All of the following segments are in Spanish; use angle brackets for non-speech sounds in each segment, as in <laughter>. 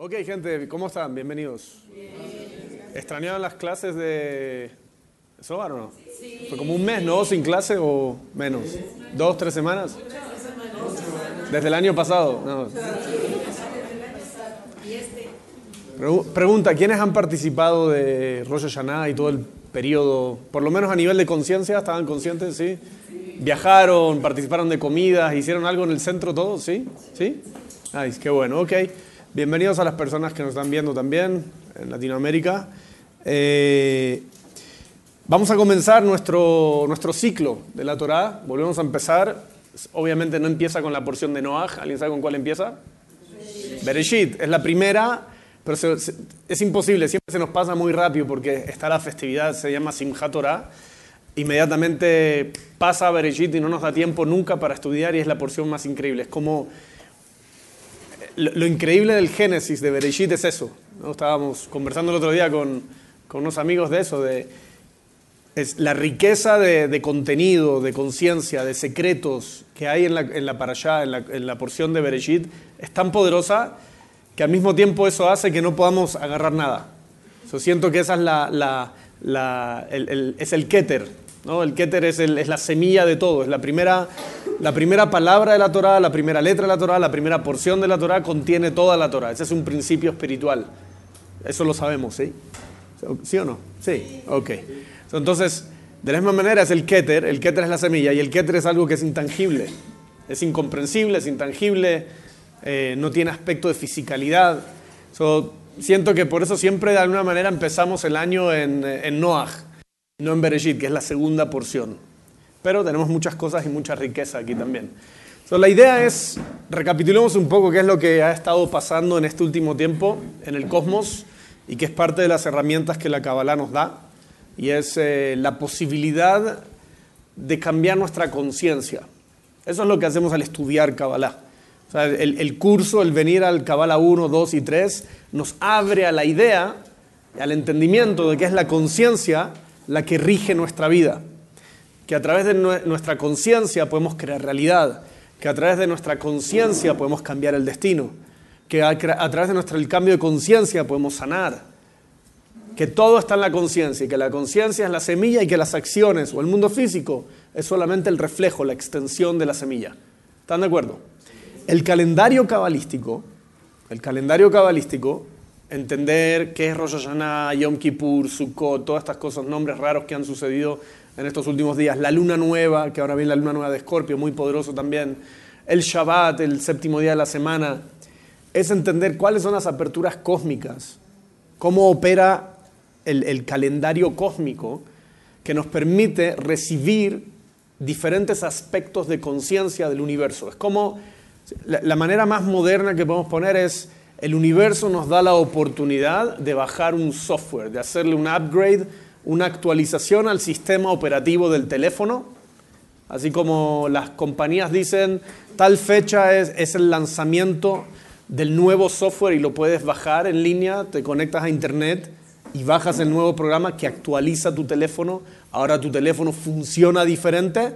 Ok, gente, ¿cómo están? Bienvenidos. ¿Extrañaban las clases de Sobar o no? Sí. Fue como un mes, ¿no? Sin clase o menos. ¿Dos, tres semanas? Desde el año pasado. No. Pregunta, ¿quiénes han participado de Rosh Hashanah y todo el periodo, por lo menos a nivel de conciencia, estaban conscientes, sí? ¿Viajaron, participaron de comidas, hicieron algo en el centro todos, sí? ¿Sí? Ay, qué bueno, ok. Bienvenidos a las personas que nos están viendo también en Latinoamérica. Eh, vamos a comenzar nuestro, nuestro ciclo de la Torá. Volvemos a empezar. Obviamente no empieza con la porción de Noah. ¿Alguien sabe con cuál empieza? Bereshit. Es la primera, pero es imposible. Siempre se nos pasa muy rápido porque está la festividad, se llama Simchat Torah. Inmediatamente pasa a Bereshit y no nos da tiempo nunca para estudiar y es la porción más increíble. Es como lo, increíble del Génesis de Bereshit es eso. ¿no? Estábamos conversando el otro día con, con unos amigos de eso, de es la riqueza de, contenido, de conciencia, de secretos que hay en la, en la parashá, en la, en la porción de Bereshit, es tan poderosa que al mismo tiempo eso hace que no podamos agarrar nada. Yo siento que esa es la, la, el, es el keter, ¿no? El keter es, la semilla de todo, es la primera la primera palabra de la Torah, la primera letra de la Torah, la primera porción de la Torah contiene toda la Torah. Ese es un principio espiritual. Eso lo sabemos, ¿sí? ¿Sí o no? Sí, ok. Entonces, de la misma manera es el Keter, el Keter es la semilla y el Keter es algo que es intangible. Es incomprensible, es intangible, eh, no tiene aspecto de fisicalidad. siento que por eso siempre de alguna manera empezamos el año en, en Noach, no en Bereshit, que es la segunda porción pero tenemos muchas cosas y mucha riqueza aquí también. la idea es, recapitulemos un poco qué es lo que ha estado pasando en este último tiempo en el cosmos y que es parte de las herramientas que la Kabbalah nos da, y es eh, la posibilidad de cambiar nuestra conciencia. Eso es lo que hacemos al estudiar Kabbalah. El, curso, el venir al Kabbalah 1, 2 y 3, nos abre a la idea, al entendimiento de que es la conciencia la que rige nuestra vida que a través de nuestra conciencia podemos crear realidad, que a través de nuestra conciencia podemos cambiar el destino, que a, través de nuestro cambio de conciencia podemos sanar, que todo está en la conciencia y que la conciencia es la semilla y que las acciones o el mundo físico es solamente el reflejo, la extensión de la semilla. ¿Están de acuerdo? El calendario cabalístico, el calendario cabalístico, entender qué es Rosh Hashanah, Yom Kippur, Sukkot, todas estas cosas, nombres raros que han sucedido en estos últimos días, la luna nueva, que ahora viene la luna nueva de Escorpio, muy poderoso también, el Shabbat, el séptimo día de la semana, es entender cuáles son las aperturas cósmicas, cómo opera el, calendario cósmico que nos permite recibir diferentes aspectos de conciencia del universo. Es como la manera más moderna que podemos poner es el universo nos da la oportunidad de bajar un software, de hacerle un upgrade una actualización al sistema operativo del teléfono, así como las compañías dicen, tal fecha es, el lanzamiento del nuevo software y lo puedes bajar en línea, te conectas a internet y bajas el nuevo programa que actualiza tu teléfono, ahora tu teléfono funciona diferente.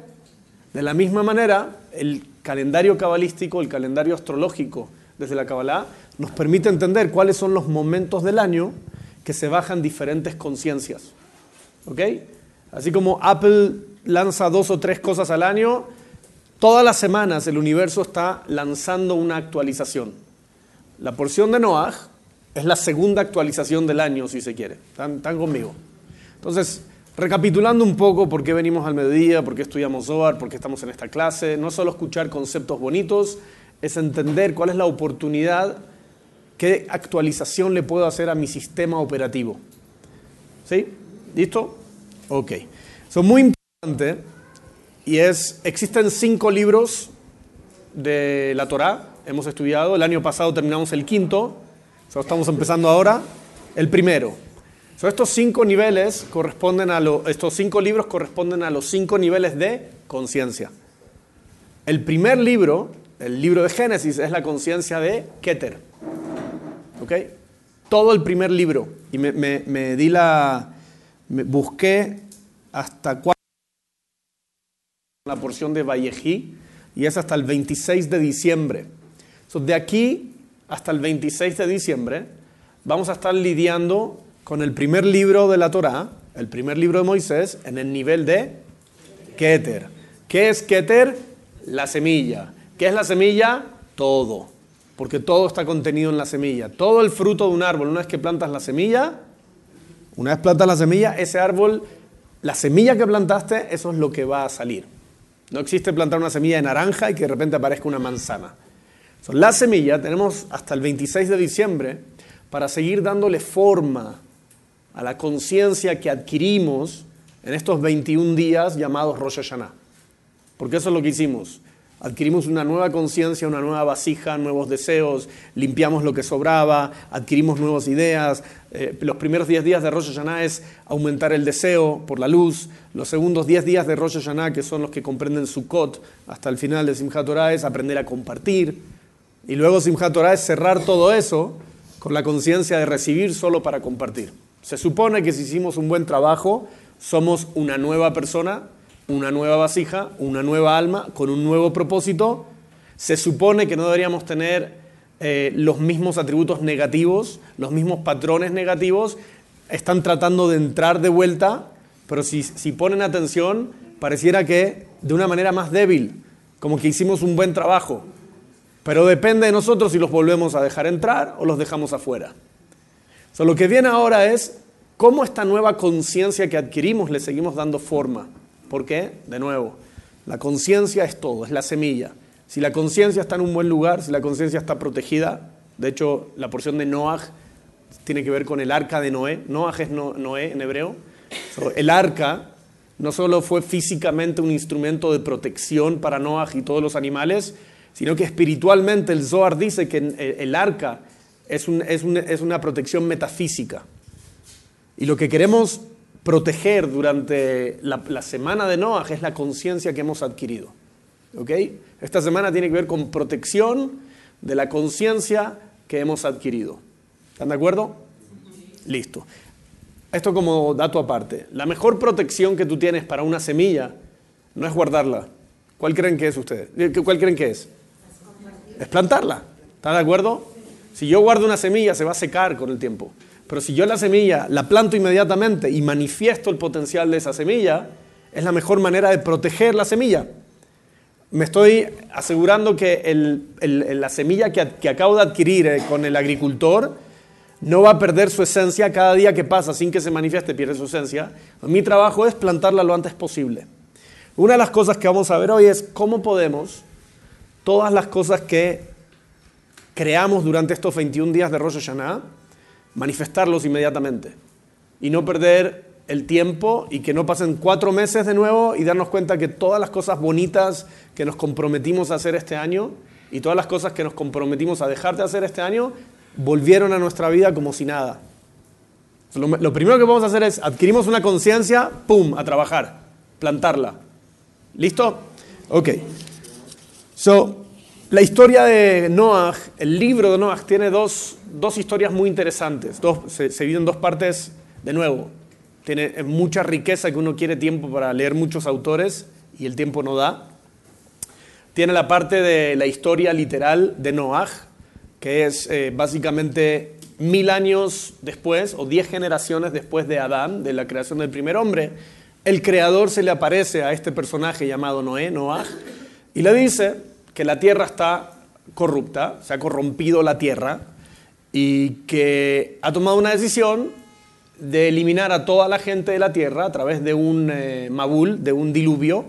De la misma manera, el calendario cabalístico, el calendario astrológico desde la Kabbalah, nos permite entender cuáles son los momentos del año que se bajan diferentes conciencias. ¿Ok? Así como Apple lanza dos o tres cosas al año, todas las semanas el universo está lanzando una actualización. La porción de Noah es la segunda actualización del año, si se quiere. ¿Están, ¿Están, conmigo? Entonces, recapitulando un poco por qué venimos al mediodía, por qué estudiamos Zohar, por qué estamos en esta clase, no solo escuchar conceptos bonitos, es entender cuál es la oportunidad, qué actualización le puedo hacer a mi sistema operativo. ¿Sí? ¿Listo? Ok. Son muy importante y es, existen cinco libros de la Torá, hemos estudiado, el año pasado terminamos el quinto, estamos empezando ahora el primero. estos cinco niveles corresponden a lo, estos cinco libros corresponden a los cinco niveles de conciencia. El primer libro, el libro de Génesis, es la conciencia de Keter. ¿Ok? Todo el primer libro. Y me, me, me di la, busqué hasta cuándo la porción de Vallejí y es hasta el 26 de diciembre. de aquí hasta el 26 de diciembre, vamos a estar lidiando con el primer libro de la Torá, el primer libro de Moisés, en el nivel de Keter. ¿Qué es Keter? La semilla. ¿Qué es la semilla? Todo. Porque todo está contenido en la semilla. Todo el fruto de un árbol, una vez que plantas la semilla, una vez plantas la semilla, ese árbol, la semilla que plantaste, eso es lo que va a salir. No existe plantar una semilla de naranja y que de repente aparezca una manzana. la semilla tenemos hasta el 26 de diciembre para seguir dándole forma a la conciencia que adquirimos en estos 21 días llamados Rosh Hashanah. Porque eso es lo que hicimos. Adquirimos una nueva conciencia, una nueva vasija, nuevos deseos, limpiamos lo que sobraba, adquirimos nuevas ideas. Eh, los primeros 10 días de Rosh Hashanah es aumentar el deseo por la luz. Los segundos 10 días de Rosh Hashanah, que son los que comprenden Sukkot, hasta el final de Simchat Torah, es aprender a compartir. Y luego Simchat Torah es cerrar todo eso con la conciencia de recibir solo para compartir. Se supone que si hicimos un buen trabajo, somos una nueva persona, una nueva vasija, una nueva alma, con un nuevo propósito. Se supone que no deberíamos tener eh, los mismos atributos negativos, los mismos patrones negativos. Están tratando de entrar de vuelta, pero si, si ponen atención, pareciera que de una manera más débil, como que hicimos un buen trabajo. Pero depende de nosotros si los volvemos a dejar entrar o los dejamos afuera. lo que viene ahora es cómo esta nueva conciencia que adquirimos le seguimos dando forma. ¿Por qué? De nuevo, la conciencia es todo, es la semilla. Si la conciencia está en un buen lugar, si la conciencia está protegida, de hecho la porción de Noah tiene que ver con el arca de Noé. Noah es Noé en hebreo. el arca no solo fue físicamente un instrumento de protección para Noah y todos los animales, sino que espiritualmente el Zohar dice que el arca es, una protección metafísica. Y lo que queremos proteger durante la, semana de Noah es la conciencia que hemos adquirido. Esta semana tiene que ver con protección de la conciencia que hemos adquirido. ¿Están de acuerdo? Listo. Esto como dato aparte. La mejor protección que tú tienes para una semilla no es guardarla. ¿Cuál creen que es ustedes? ¿Cuál creen que es? es plantarla. ¿Está de acuerdo? Si yo guardo una semilla, se va a secar con el tiempo. Pero si yo la semilla la planto inmediatamente y manifiesto el potencial de esa semilla, es la mejor manera de proteger la semilla. Me estoy asegurando que la semilla que, acabo de adquirir eh, con el agricultor no va a perder su esencia cada día que pasa sin que se manifieste, pierde su esencia. Mi trabajo es plantarla lo antes posible. Una de las cosas que vamos a ver hoy es cómo podemos todas las cosas que creamos durante estos 21 días de Rosh Hashanah, manifestarlos inmediatamente y no perder el tiempo y que no pasen cuatro meses de nuevo y darnos cuenta que todas las cosas bonitas que nos comprometimos a hacer este año y todas las cosas que nos comprometimos a dejar de hacer este año volvieron a nuestra vida como si nada. Lo, primero que vamos a hacer es adquirimos una conciencia, ¡pum!, a trabajar, plantarla. ¿Listo? Ok. So, la historia de Noah, el libro de Noah, tiene dos, historias muy interesantes. Dos, se, se divide en dos partes de nuevo. Tiene mucha riqueza que uno quiere tiempo para leer muchos autores y el tiempo no da. Tiene la parte de la historia literal de Noah, que es eh, básicamente mil años después o diez generaciones después de Adán, de la creación del primer hombre. El creador se le aparece a este personaje llamado Noé, Noah, y le dice, que la tierra está corrupta, se ha corrompido la tierra y que ha tomado una decisión de eliminar a toda la gente de la tierra a través de un eh, mabul, de un diluvio.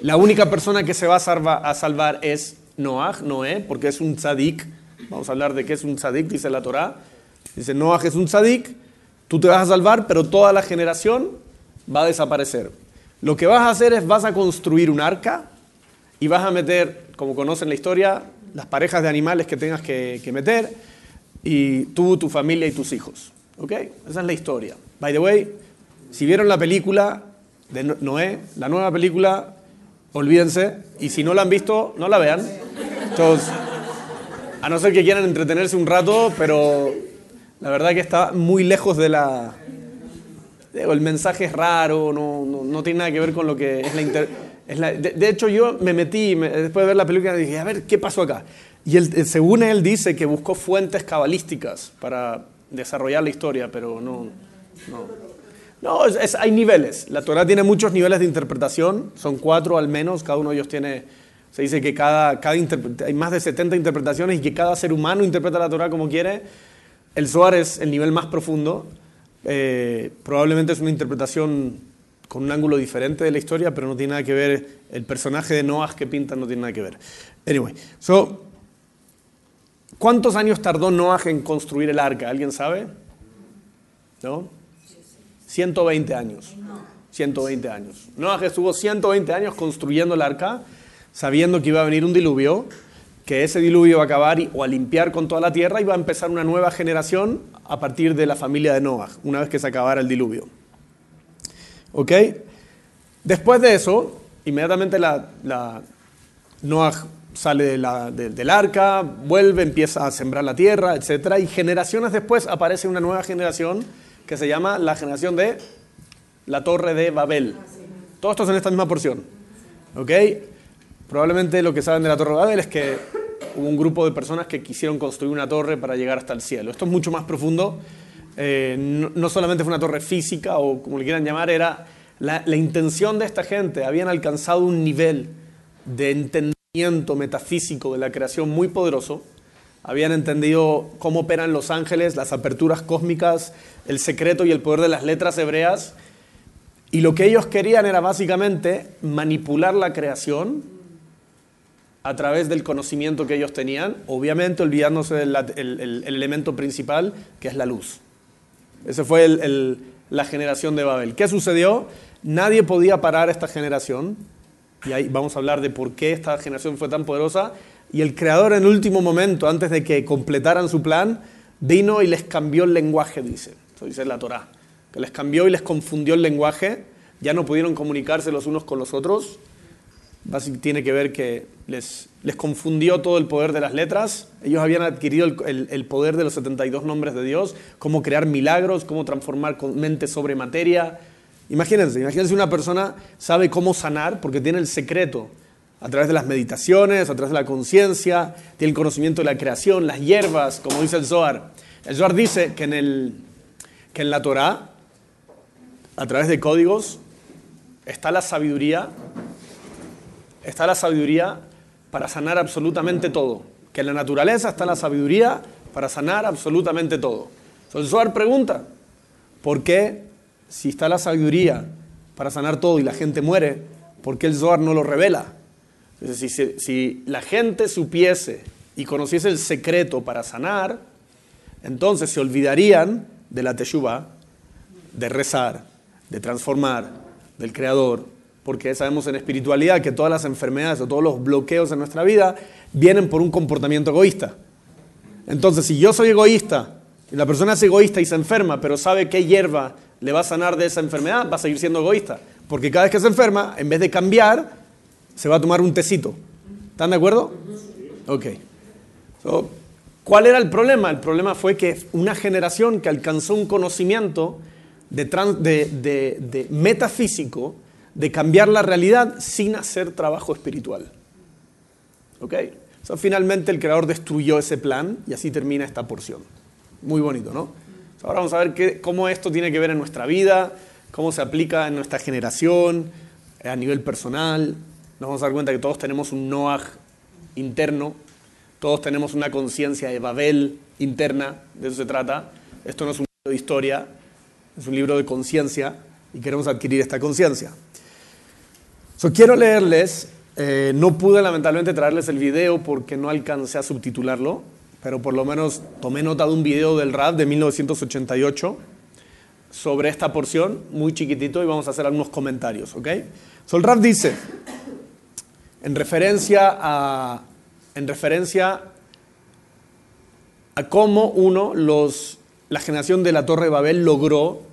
La única persona que se va a, salvar es Noah, Noé, porque es un tzadik. Vamos a hablar de qué es un tzadik, dice la Torá. Dice, Noah es un tzadik, tú te vas a salvar, pero toda la generación va a desaparecer. Lo que vas a hacer es, vas a construir un arca y vas a meter como conocen la historia, las parejas de animales que tengas que, meter y tú, tu familia y tus hijos. ¿Ok? Esa es la historia. By the way, si vieron la película de Noé, la nueva película, olvídense. Y si no la han visto, no la vean. A no ser que quieran entretenerse un rato, pero la verdad que está muy lejos de la... El mensaje es raro, no, no, tiene nada que ver con lo que es la, de, hecho, yo me metí, después de ver la película, dije, a ver, ¿qué pasó acá? Y él, según él dice que buscó fuentes cabalísticas para desarrollar la historia, pero no. No, no hay niveles. La Torah tiene muchos niveles de interpretación, son cuatro al menos, cada uno de ellos tiene. Se dice que cada, cada hay más de 70 interpretaciones y que cada ser humano interpreta la Torah como quiere. El Zohar es el nivel más profundo. Eh, probablemente es una interpretación con un ángulo diferente de la historia, pero no tiene nada que ver, el personaje de Noah que pinta no tiene nada que ver. Anyway, so, ¿cuántos años tardó Noah en construir el arca? ¿Alguien sabe? ¿No? 120 años. 120 años. Noah estuvo 120 años construyendo el arca, sabiendo que iba a venir un diluvio, que ese diluvio iba a acabar o a limpiar con toda la tierra y va a empezar una nueva generación a partir de la familia de Noah, una vez que se acabara el diluvio. ¿Ok? Después de eso, inmediatamente la, Noah sale del arca, vuelve, empieza a sembrar la tierra, etc. Y generaciones después aparece una nueva generación que se llama la generación de la torre de Babel. Todos estos en esta misma porción. ¿Ok? Probablemente lo que saben de la torre de Babel es que hubo un grupo de personas que quisieron construir una torre para llegar hasta el cielo. Esto es mucho más profundo eh, no, solamente fue una torre física o como le quieran llamar, era la, intención de esta gente. Habían alcanzado un nivel de entendimiento metafísico de la creación muy poderoso. Habían entendido cómo operan los ángeles, las aperturas cósmicas, el secreto y el poder de las letras hebreas. Y lo que ellos querían era básicamente manipular la creación a través del conocimiento que ellos tenían, obviamente olvidándose del el elemento principal, que es la luz. Esa fue la generación de Babel. ¿Qué sucedió? Nadie podía parar esta generación. Y ahí vamos a hablar de por qué esta generación fue tan poderosa. Y el creador en el último momento, antes de que completaran su plan, vino y les cambió el lenguaje, dice. Eso dice la Torá. Que les cambió y les confundió el lenguaje. Ya no pudieron comunicarse los unos con los otros tiene que ver que les, les confundió todo el poder de las letras. Ellos habían adquirido el, el, poder de los 72 nombres de Dios, cómo crear milagros, cómo transformar mente sobre materia. Imagínense, imagínense una persona sabe cómo sanar porque tiene el secreto a través de las meditaciones, a través de la conciencia, tiene el conocimiento de la creación, las hierbas, como dice el Zohar. El Zohar dice que en, el, que en la Torah, a través de códigos, está la sabiduría está la sabiduría para sanar absolutamente todo. Que en la naturaleza está la sabiduría para sanar absolutamente todo. Entonces Zohar pregunta, ¿por qué si está la sabiduría para sanar todo y la gente muere, por qué el Zohar no lo revela? si, si, la gente supiese y conociese el secreto para sanar, entonces se olvidarían de la Teshuvah, de rezar, de transformar, del Creador, porque sabemos en espiritualidad que todas las enfermedades o todos los bloqueos en nuestra vida vienen por un comportamiento egoísta. Entonces, si yo soy egoísta y la persona es egoísta y se enferma, pero sabe qué hierba le va a sanar de esa enfermedad, va a seguir siendo egoísta. Porque cada vez que se enferma, en vez de cambiar, se va a tomar un tecito. ¿Están de acuerdo? Ok. ¿Cuál era el problema? El problema fue que una generación que alcanzó un conocimiento de metafísico, de cambiar la realidad sin hacer trabajo espiritual. ¿Ok? finalmente el creador destruyó ese plan y así termina esta porción. Muy bonito, ¿no? ahora vamos a ver qué, cómo esto tiene que ver en nuestra vida, cómo se aplica en nuestra generación, a nivel personal. Nos vamos a dar cuenta que todos tenemos un Noah interno, todos tenemos una conciencia de Babel interna, de eso se trata. Esto no es un libro de historia, es un libro de conciencia y queremos adquirir esta conciencia quiero leerles, eh, no pude lamentablemente traerles el video porque no alcancé a subtitularlo, pero por lo menos tomé nota de un video del rap de 1988 sobre esta porción, muy chiquitito, y vamos a hacer algunos comentarios, ¿ok? So, el rap dice, en referencia a, en referencia a cómo uno, los, la generación de la Torre de Babel logró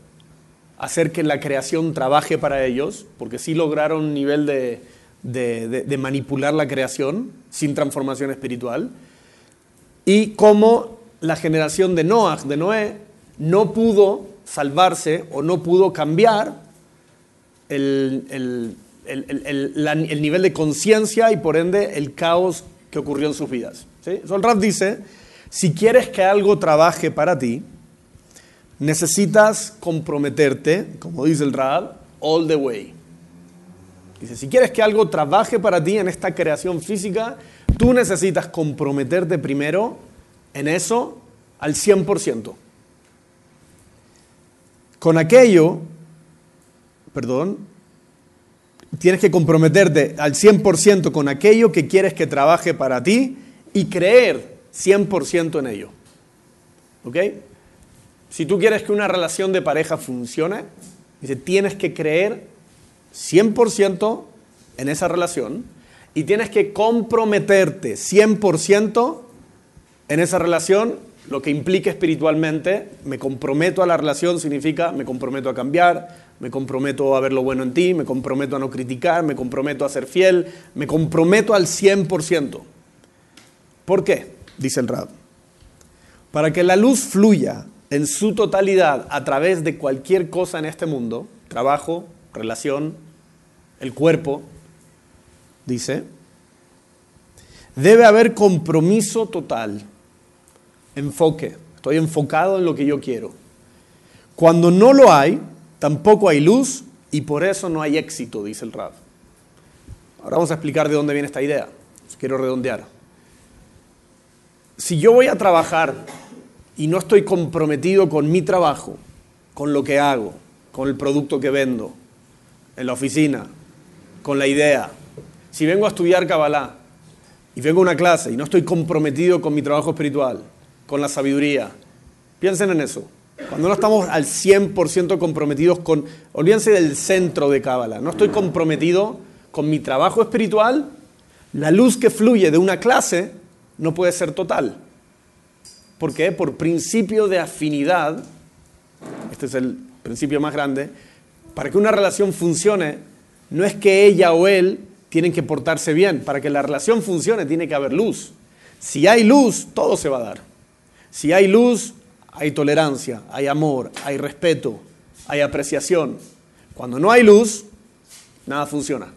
hacer que la creación trabaje para ellos, porque sí lograron un nivel de, manipular la creación sin transformación espiritual, y cómo la generación de Noah, de Noé, no pudo salvarse o no pudo cambiar el, el, nivel de conciencia y por ende el caos que ocurrió en sus vidas. ¿sí? el Rab dice, si quieres que algo trabaje para ti, necesitas comprometerte, como dice el Rab, all the way. Dice, si quieres que algo trabaje para ti en esta creación física, tú necesitas comprometerte primero en eso al 100%. Con aquello, perdón, tienes que comprometerte al 100% con aquello que quieres que trabaje para ti y creer 100% en ello. ¿Ok? Si tú quieres que una relación de pareja funcione, dice, tienes que creer 100% en esa relación y tienes que comprometerte 100% en esa relación, lo que implica espiritualmente, me comprometo a la relación significa me comprometo a cambiar, me comprometo a ver lo bueno en ti, me comprometo a no criticar, me comprometo a ser fiel, me comprometo al 100%. ¿Por qué? Dice el Rab. Para que la luz fluya en su totalidad a través de cualquier cosa en este mundo, trabajo, relación, el cuerpo, dice, debe haber compromiso total, enfoque, estoy enfocado en lo que yo quiero. Cuando no lo hay, tampoco hay luz y por eso no hay éxito, dice el Rab. Ahora vamos a explicar de dónde viene esta idea. Quiero redondear. Si yo voy a trabajar y no estoy comprometido con mi trabajo, con lo que hago, con el producto que vendo, en la oficina, con la idea. Si vengo a estudiar Kabbalah y vengo a una clase y no estoy comprometido con mi trabajo espiritual, con la sabiduría, piensen en eso. Cuando no estamos al 100% comprometidos con, olvídense del centro de Kabbalah, no estoy comprometido con mi trabajo espiritual, la luz que fluye de una clase no puede ser total. ¿Por qué? Por principio de afinidad, este es el principio más grande, para que una relación funcione, no es que ella o él tienen que portarse bien. Para que la relación funcione tiene que haber luz. Si hay luz, todo se va a dar. Si hay luz, hay tolerancia, hay amor, hay respeto, hay apreciación. Cuando no hay luz, nada funciona.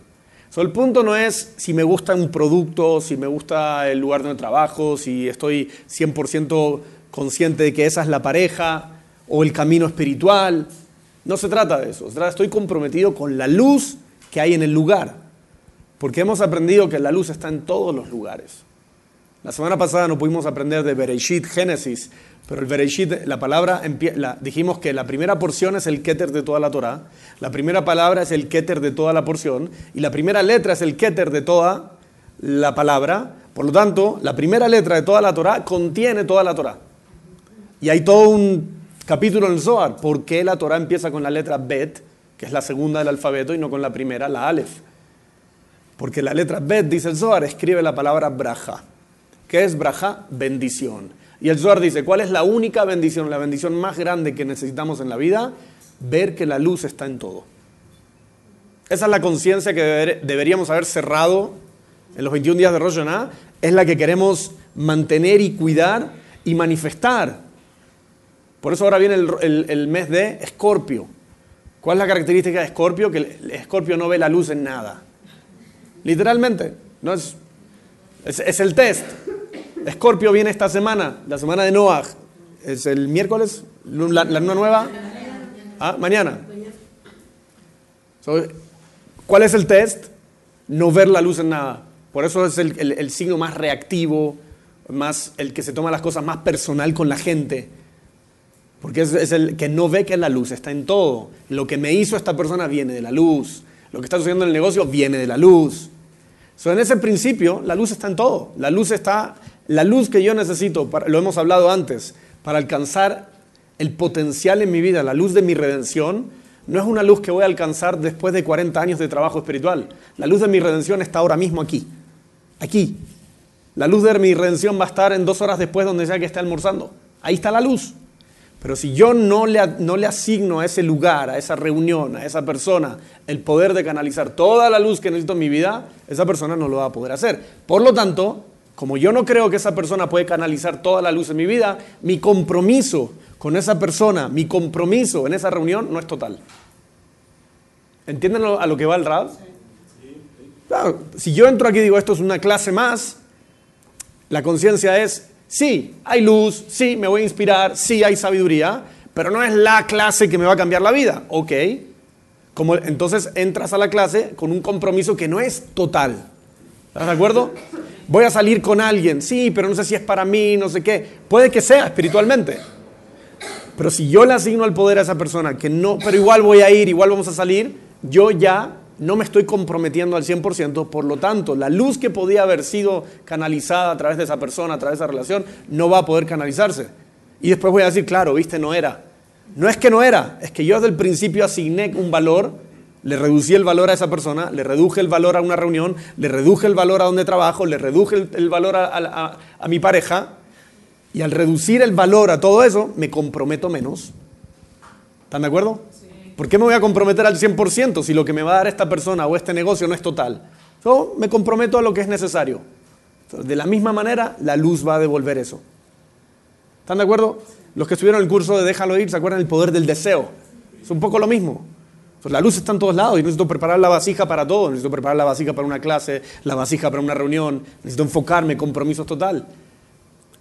El punto no es si me gusta un producto, si me gusta el lugar donde trabajo, si estoy 100% consciente de que esa es la pareja o el camino espiritual. No se trata de eso. Estoy comprometido con la luz que hay en el lugar. Porque hemos aprendido que la luz está en todos los lugares. La semana pasada no pudimos aprender de Bereshit, Génesis, pero el Bereshit, la palabra, dijimos que la primera porción es el Keter de toda la Torah, la primera palabra es el Keter de toda la porción, y la primera letra es el Keter de toda la palabra. Por lo tanto, la primera letra de toda la Torah contiene toda la Torah. Y hay todo un capítulo en el Zohar, ¿por qué la Torah empieza con la letra Bet, que es la segunda del alfabeto, y no con la primera, la Aleph? Porque la letra Bet, dice el Zohar, escribe la palabra Braja. ¿Qué es Braja? Bendición. Y el Zohar dice, ¿cuál es la única bendición, la bendición más grande que necesitamos en la vida? Ver que la luz está en todo. Esa es la conciencia que deberíamos haber cerrado en los 21 días de Rosh. Es la que queremos mantener y cuidar y manifestar. Por eso ahora viene el, mes de Escorpio. ¿Cuál es la característica de Escorpio? Que Escorpio no ve la luz en nada. Literalmente. No es, es el test. Escorpio viene esta semana, la semana de Noah. ¿Es el miércoles? ¿La, luna nueva? ¿Ah? Mañana. ¿Cuál es el test? No ver la luz en nada. Por eso es el, signo más reactivo, más el que se toma las cosas más personal con la gente. Porque es, es, el que no ve que la luz está en todo. Lo que me hizo esta persona viene de la luz. Lo que está sucediendo en el negocio viene de la luz. So, en ese principio, la luz está en todo. La luz está la luz que yo necesito, lo hemos hablado antes, para alcanzar el potencial en mi vida, la luz de mi redención, no es una luz que voy a alcanzar después de 40 años de trabajo espiritual. La luz de mi redención está ahora mismo aquí. Aquí. La luz de mi redención va a estar en dos horas después donde sea que esté almorzando. Ahí está la luz. Pero si yo no le, no le asigno a ese lugar, a esa reunión, a esa persona, el poder de canalizar toda la luz que necesito en mi vida, esa persona no lo va a poder hacer. Por lo tanto, como yo no creo que esa persona puede canalizar toda la luz en mi vida, mi compromiso con esa persona, mi compromiso en esa reunión no es total. ¿Entienden a lo que va el Rab? si yo entro aquí y digo esto es una clase más, la conciencia es, sí, hay luz, sí, me voy a inspirar, sí, hay sabiduría, pero no es la clase que me va a cambiar la vida. Ok. Como, entonces entras a la clase con un compromiso que no es total. ¿Estás de acuerdo? <laughs> Voy a salir con alguien, sí, pero no sé si es para mí, no sé qué. Puede que sea espiritualmente. Pero si yo le asigno el poder a esa persona, que no, pero igual voy a ir, igual vamos a salir, yo ya no me estoy comprometiendo al 100%, por lo tanto, la luz que podía haber sido canalizada a través de esa persona, a través de esa relación, no va a poder canalizarse. Y después voy a decir, claro, viste, no era. No es que no era, es que yo desde el principio asigné un valor, le reducí el valor a esa persona, le reduje el valor a una reunión, le reduje el valor a donde trabajo, le reduje el, valor a, a mi pareja, y al reducir el valor a todo eso, me comprometo menos. ¿Están de acuerdo? ¿Por qué me voy a comprometer al 100% si lo que me va a dar esta persona o este negocio no es total? Yo me comprometo a lo que es necesario. De la misma manera, la luz va a devolver eso. ¿Están de acuerdo? Los que estuvieron en el curso de Déjalo ir, ¿se acuerdan del poder del deseo? Es un poco lo mismo. La luz está en todos lados y necesito preparar la vasija para todo. Necesito preparar la vasija para una clase, la vasija para una reunión. Necesito enfocarme, compromiso total.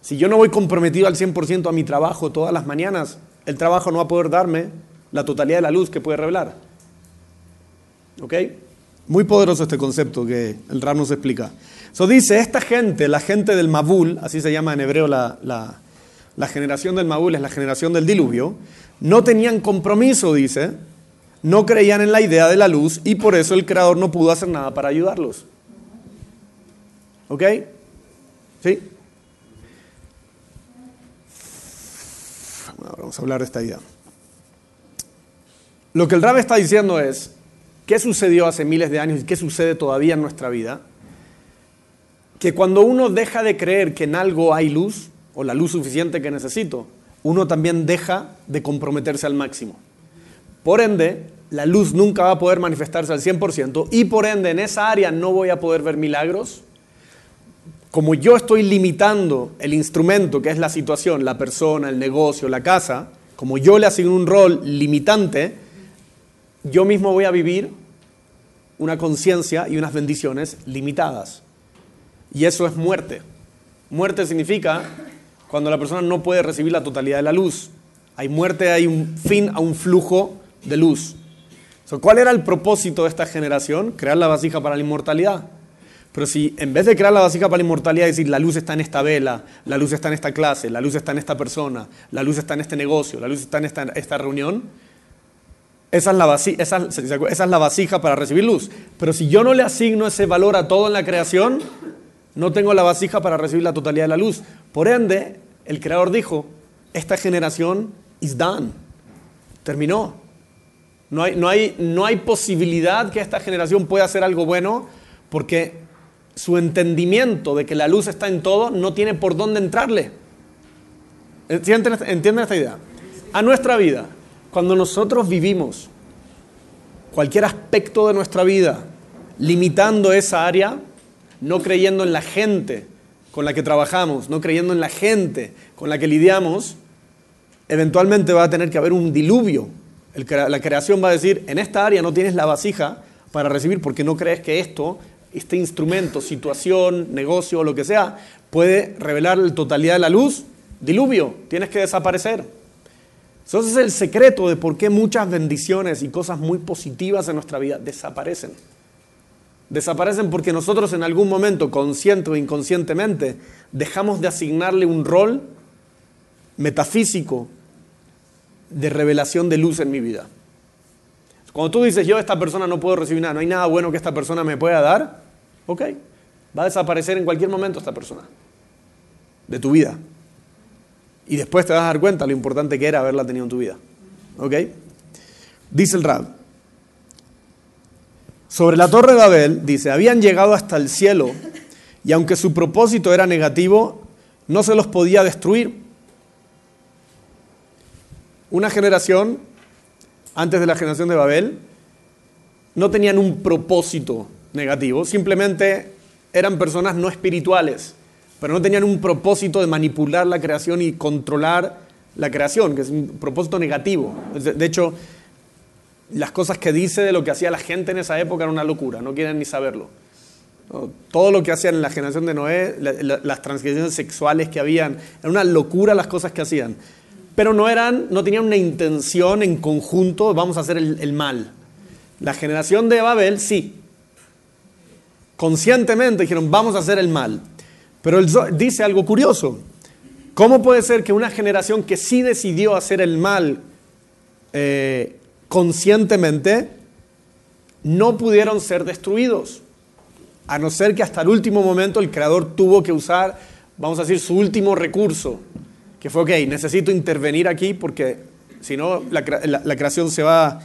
Si yo no voy comprometido al 100% a mi trabajo todas las mañanas, el trabajo no va a poder darme la totalidad de la luz que puede revelar. ¿Ok? Muy poderoso este concepto que el Ram nos explica. Eso dice, esta gente, la gente del Mabul, así se llama en hebreo la, la generación del Mabul, es la generación del diluvio, no tenían compromiso, dice, no creían en la idea de la luz y por eso el Creador no pudo hacer nada para ayudarlos. ¿Ok? ¿Sí? Vamos a hablar de esta idea. Lo que el Rab está diciendo es, ¿qué sucedió hace miles de años y qué sucede todavía en nuestra vida? Que cuando uno deja de creer que en algo hay luz, o la luz suficiente que necesito, uno también deja de comprometerse al máximo. Por ende, la luz nunca va a poder manifestarse al 100% y por ende en esa área no voy a poder ver milagros. Como yo estoy limitando el instrumento que es la situación, la persona, el negocio, la casa, como yo le asigno un rol limitante, yo mismo voy a vivir una conciencia y unas bendiciones limitadas. Y eso es muerte. Muerte significa cuando la persona no puede recibir la totalidad de la luz. Hay muerte, hay un fin a un flujo de luz. ¿Cuál era el propósito de esta generación? Crear la vasija para la inmortalidad. Pero si en vez de crear la vasija para la inmortalidad, decir la luz está en esta vela, la luz está en esta clase, la luz está en esta persona, la luz está en este negocio, la luz está en esta, esta reunión, esa es, la vasija, esa, es la vasija para recibir luz. Pero si yo no le asigno ese valor a todo en la creación, no tengo la vasija para recibir la totalidad de la luz. Por ende, el Creador dijo, esta generación is done. Terminó. No hay, no, hay, no hay posibilidad que esta generación pueda hacer algo bueno porque su entendimiento de que la luz está en todo no tiene por dónde entrarle. ¿Entienden esta idea? A nuestra vida cuando nosotros vivimos cualquier aspecto de nuestra vida limitando esa área, no creyendo en la gente con la que trabajamos, no creyendo en la gente con la que lidiamos, eventualmente va a tener que haber un diluvio. La creación va a decir, en esta área no tienes la vasija para recibir porque no crees que esto, este instrumento, situación, negocio lo que sea, puede revelar la totalidad de la luz. Diluvio, tienes que desaparecer. Entonces es el secreto de por qué muchas bendiciones y cosas muy positivas en nuestra vida desaparecen. Desaparecen porque nosotros en algún momento, consciente o inconscientemente, dejamos de asignarle un rol metafísico de revelación de luz en mi vida. Cuando tú dices, yo esta persona no puedo recibir nada, no hay nada bueno que esta persona me pueda dar, ok, va a desaparecer en cualquier momento esta persona de tu vida. Y después te vas a dar cuenta lo importante que era haberla tenido en tu vida. ¿Ok? Dice el Rab. Sobre la torre de Babel, dice, habían llegado hasta el cielo y aunque su propósito era negativo, no se los podía destruir. Una generación, antes de la generación de Babel, no tenían un propósito negativo, simplemente eran personas no espirituales pero no tenían un propósito de manipular la creación y controlar la creación, que es un propósito negativo. De hecho, las cosas que dice de lo que hacía la gente en esa época eran una locura, no quieren ni saberlo. Todo lo que hacían en la generación de Noé, las transgresiones sexuales que habían, era una locura las cosas que hacían. Pero no, eran, no tenían una intención en conjunto, vamos a hacer el, mal. La generación de Babel, sí. Conscientemente dijeron, vamos a hacer el mal. Pero él dice algo curioso. ¿Cómo puede ser que una generación que sí decidió hacer el mal eh, conscientemente, no pudieron ser destruidos? a no ser que hasta el último momento el creador tuvo que usar, vamos a decir, su último recurso, que fue, ok, necesito intervenir aquí porque si no, la, creación se va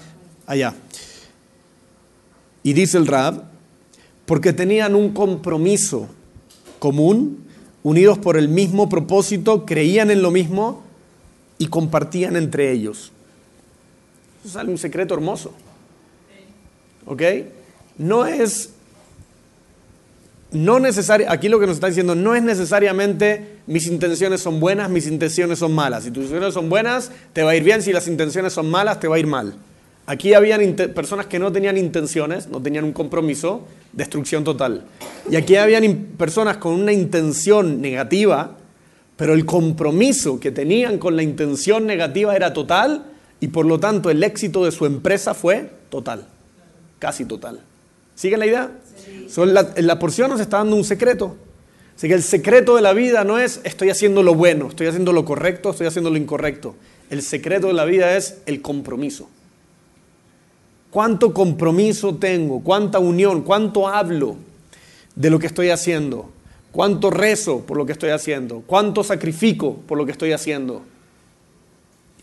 allá. Y dice el Rab, porque tenían un compromiso común, unidos por el mismo propósito, creían en lo mismo y compartían entre ellos. Eso es un secreto hermoso. ¿Ok? No es no aquí lo que nos está diciendo no es necesariamente mis intenciones son buenas, mis intenciones son malas. Si tus intenciones son buenas, te va a ir bien. Si las intenciones son malas, te va a ir mal. Aquí habían personas que no tenían intenciones, no tenían un compromiso, destrucción total. Y aquí habían personas con una intención negativa, pero el compromiso que tenían con la intención negativa era total y por lo tanto el éxito de su empresa fue total, casi total. ¿Siguen la idea? En la porción nos está dando un secreto. Así que el secreto de la vida no es estoy haciendo lo bueno, estoy haciendo lo correcto, estoy haciendo lo incorrecto. El secreto de la vida es el compromiso. ¿Cuánto compromiso tengo? ¿Cuánta unión? ¿Cuánto hablo de lo que estoy haciendo? ¿Cuánto rezo por lo que estoy haciendo? ¿Cuánto sacrifico por lo que estoy haciendo?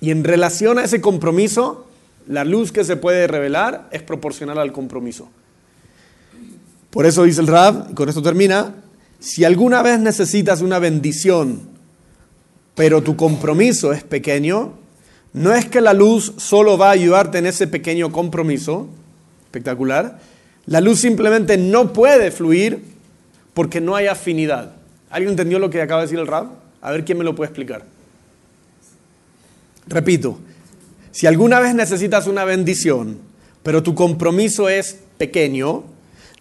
Y en relación a ese compromiso, la luz que se puede revelar es proporcional al compromiso. Por eso dice el Rab, y con esto termina, si alguna vez necesitas una bendición, pero tu compromiso es pequeño, no es que la luz solo va a ayudarte en ese pequeño compromiso, espectacular, la luz simplemente no puede fluir porque no hay afinidad. ¿Alguien entendió lo que acaba de decir el Rab? A ver quién me lo puede explicar. Repito, si alguna vez necesitas una bendición, pero tu compromiso es pequeño,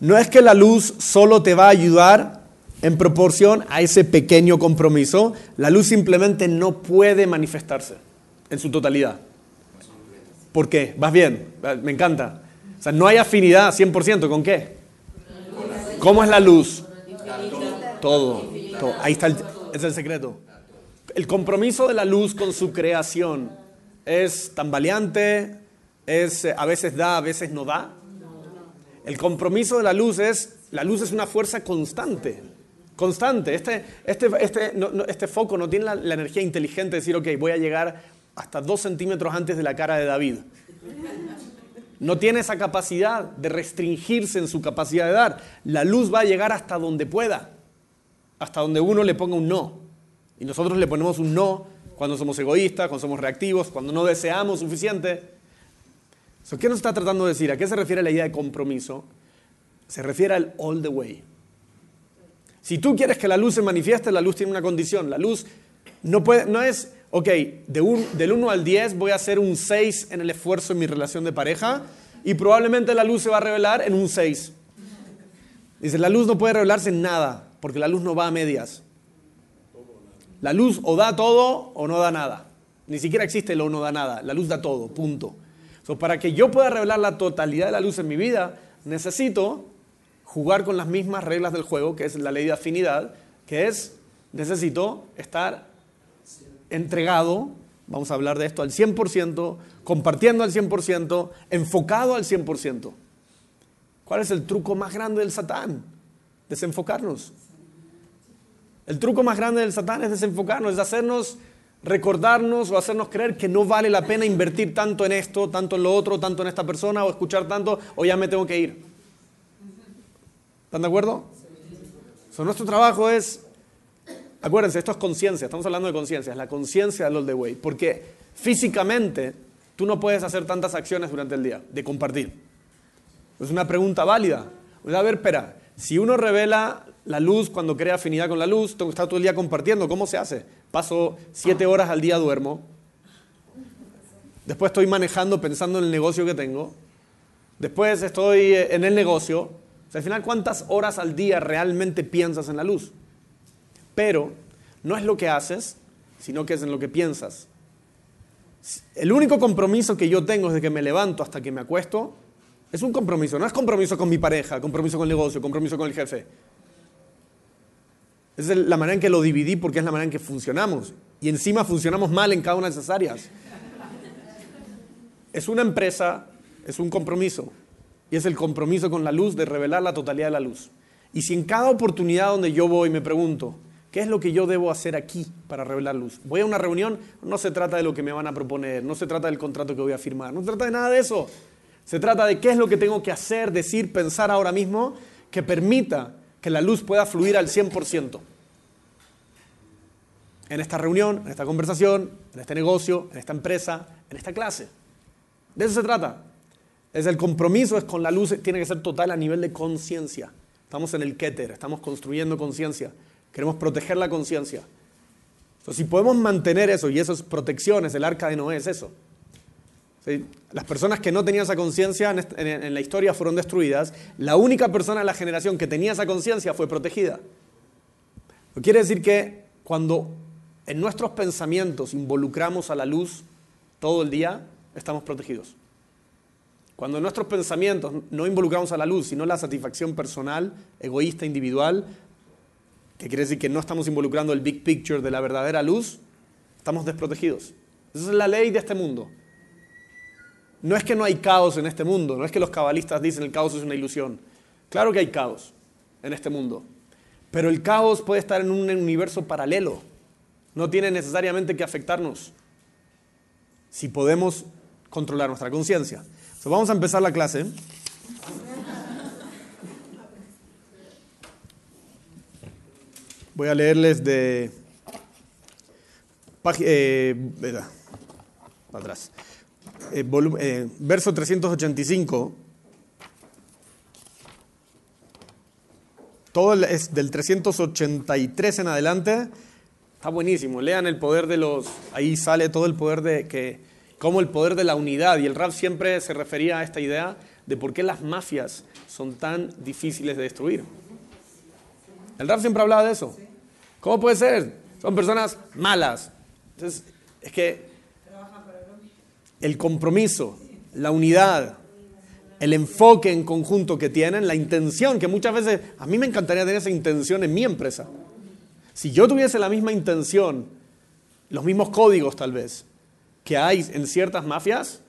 no es que la luz solo te va a ayudar en proporción a ese pequeño compromiso, la luz simplemente no puede manifestarse en su totalidad. ¿Por qué? ¿Vas bien? Me encanta. O sea, no hay afinidad 100%. ¿Con qué? ¿Cómo es la luz? Todo. Ahí está el, es el secreto. El compromiso de la luz con su creación es tambaleante, es, a veces da, a veces no da. El compromiso de la luz es, la luz es una fuerza constante, constante. Este, este, este, este foco no tiene la, energía inteligente de decir, ok, voy a llegar hasta dos centímetros antes de la cara de David. No tiene esa capacidad de restringirse en su capacidad de dar. La luz va a llegar hasta donde pueda, hasta donde uno le ponga un no. Y nosotros le ponemos un no cuando somos egoístas, cuando somos reactivos, cuando no deseamos suficiente. ¿Qué nos está tratando de decir? ¿A qué se refiere la idea de compromiso? Se refiere al all the way. Si tú quieres que la luz se manifieste, la luz tiene una condición. La luz no, puede, no es, ok, de del 1 al 10 voy a hacer un 6 en el esfuerzo en mi relación de pareja y probablemente la luz se va a revelar en un 6. Dice, la luz no puede revelarse en nada, porque la luz no va a medias. La luz o da todo o no da nada. Ni siquiera existe el o no da nada. La luz da todo, punto para que yo pueda revelar la totalidad de la luz en mi vida, necesito jugar con las mismas reglas del juego, que es la ley de afinidad, que es, necesito estar entregado, vamos a hablar de esto, al 100%, compartiendo al 100%, enfocado al 100%. ¿Cuál es el truco más grande del Satán? Desenfocarnos. El truco más grande del Satán es desenfocarnos, es hacernos recordarnos o hacernos creer que no vale la pena invertir tanto en esto, tanto en lo otro, tanto en esta persona o escuchar tanto o ya me tengo que ir. ¿Están de acuerdo? nuestro trabajo es, acuérdense, esto es conciencia, estamos hablando de conciencia, es la conciencia de los de Way, porque físicamente tú no puedes hacer tantas acciones durante el día de compartir. Es una pregunta válida. A ver, espera, si uno revela la luz cuando crea afinidad con la luz, tengo que estar todo el día compartiendo, ¿cómo se hace? Paso siete horas al día duermo. Después estoy manejando pensando en el negocio que tengo. Después estoy en el negocio. al final, ¿cuántas horas al día realmente piensas en la luz? Pero no es lo que haces, sino que es en lo que piensas. El único compromiso que yo tengo desde que me levanto hasta que me acuesto es un compromiso. No es compromiso con mi pareja, compromiso con el negocio, compromiso con el jefe. Es la manera en que lo dividí porque es la manera en que funcionamos. Y encima funcionamos mal en cada una de esas áreas. Es una empresa, es un compromiso. Y es el compromiso con la luz de revelar la totalidad de la luz. Y si en cada oportunidad donde yo voy me pregunto, ¿qué es lo que yo debo hacer aquí para revelar luz? Voy a una reunión, no se trata de lo que me van a proponer, no se trata del contrato que voy a firmar, no se trata de nada de eso. Se trata de qué es lo que tengo que hacer, decir, pensar ahora mismo que permita que la luz pueda fluir al 100%. En esta reunión, en esta conversación, en este negocio, en esta empresa, en esta clase. De eso se trata. Es el compromiso es con la luz, tiene que ser total a nivel de conciencia. Estamos en el Keter, estamos construyendo conciencia. Queremos proteger la conciencia. si podemos mantener eso, y eso es protección, es el arca de Noé, es eso. Las personas que no tenían esa conciencia en, la historia fueron destruidas. La única persona en la generación que tenía esa conciencia fue protegida. quiere decir que cuando en nuestros pensamientos involucramos a la luz todo el día, estamos protegidos. Cuando en nuestros pensamientos no involucramos a la luz, sino la satisfacción personal, egoísta, individual, que quiere decir que no estamos involucrando el big picture de la verdadera luz, estamos desprotegidos. Esa es la ley de este mundo. No es que no hay caos en este mundo, no es que los cabalistas dicen el caos es una ilusión. Claro que hay caos en este mundo, pero el caos puede estar en un universo paralelo. No tiene necesariamente que afectarnos si podemos controlar nuestra conciencia vamos a empezar la clase. Voy a leerles de eh, atrás. Eh, eh, verso 385. Todo es del 383 en adelante. Está buenísimo. Lean el poder de los. Ahí sale todo el poder de que como el poder de la unidad. Y el rap siempre se refería a esta idea de por qué las mafias son tan difíciles de destruir. El rap siempre hablaba de eso. ¿Cómo puede ser? Son personas malas. Entonces, es que el compromiso, la unidad, el enfoque en conjunto que tienen, la intención, que muchas veces a mí me encantaría tener esa intención en mi empresa. Si yo tuviese la misma intención, los mismos códigos tal vez, que hay en ciertas mafias,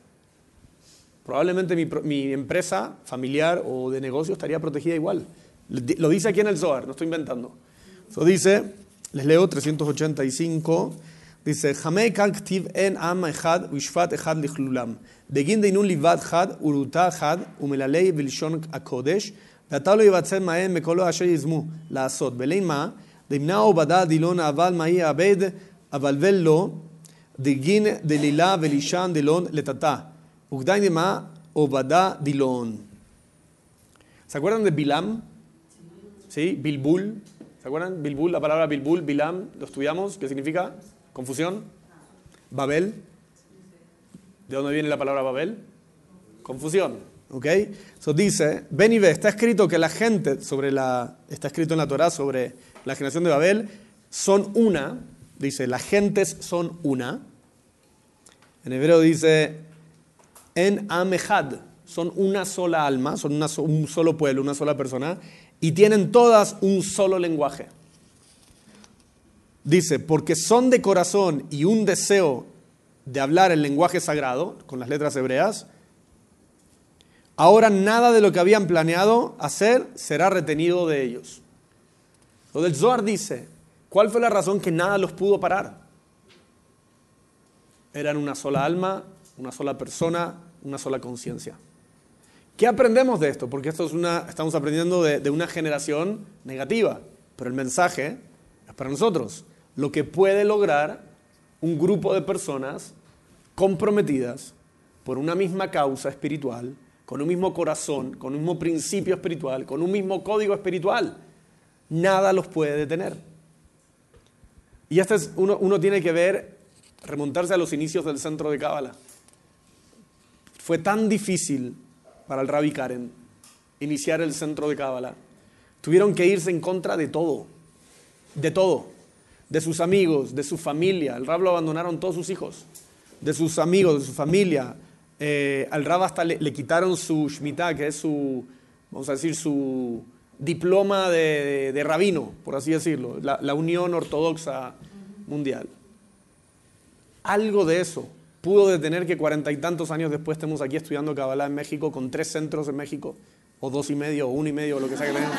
probablemente mi, empresa familiar o de negocio estaría protegida igual. Lo dice aquí en el Zohar, no estoy inventando. Eso dice, les leo 385, dice, Hamei kaktiv en am echad uishfat echad lichlulam. Begin deinun livad chad uruta chad umelalei vilshon הקודש, ועתה לא יבצע מהם מקולו אשר יזמו לעשות. בלין מה? דמנה עובדה דילון אבל מה יאבד אבל ולא דגין דלילה ולישן דילון לטאטא. וקדאי נמה obada dilón. ¿Se acuerdan de Bilam? ¿Sí? Bilbul. ¿Se acuerdan? Bilbul, la palabra Bilbul, Bilam, lo estudiamos. ¿Qué significa? Confusión. Babel. ¿De dónde viene la palabra Babel? Confusión. ¿Ok? So dice, ven y ve, está escrito que la gente sobre la, está escrito en la Torah sobre la generación de Babel, son una, dice, las gentes son una, en hebreo dice, en Amehad, son una sola alma, son un solo pueblo, una sola persona, y tienen todas un solo lenguaje. Dice, porque son de corazón y un deseo de hablar el lenguaje sagrado, con las letras hebreas, ahora nada de lo que habían planeado hacer será retenido de ellos. Lo del Zohar dice, ¿cuál fue la razón que nada los pudo parar? eran una sola alma, una sola persona, una sola conciencia. ¿Qué aprendemos de esto? Porque esto es una, estamos aprendiendo de una generación negativa, pero el mensaje es para nosotros. Lo que puede lograr un grupo de personas comprometidas por una misma causa espiritual, con un mismo corazón, con un mismo principio espiritual, con un mismo código espiritual. Nada los puede detener. Y esto es, uno, uno tiene que ver remontarse a los inicios del centro de Cábala. Fue tan difícil para el rabbi Karen iniciar el centro de Kabbalah, tuvieron que irse en contra de todo, de todo, de sus amigos, de su familia. El Rab lo abandonaron todos sus hijos, de sus amigos, de su familia. Eh, al Rab hasta le, quitaron su Shemitah, que es su, vamos a decir, su diploma de, rabino, por así decirlo, la, la Unión Ortodoxa Mundial. Algo de eso pudo detener que cuarenta y tantos años después estemos aquí estudiando Kabbalah en México, con tres centros en México, o dos y medio, o uno y medio, o lo que sea que tengan.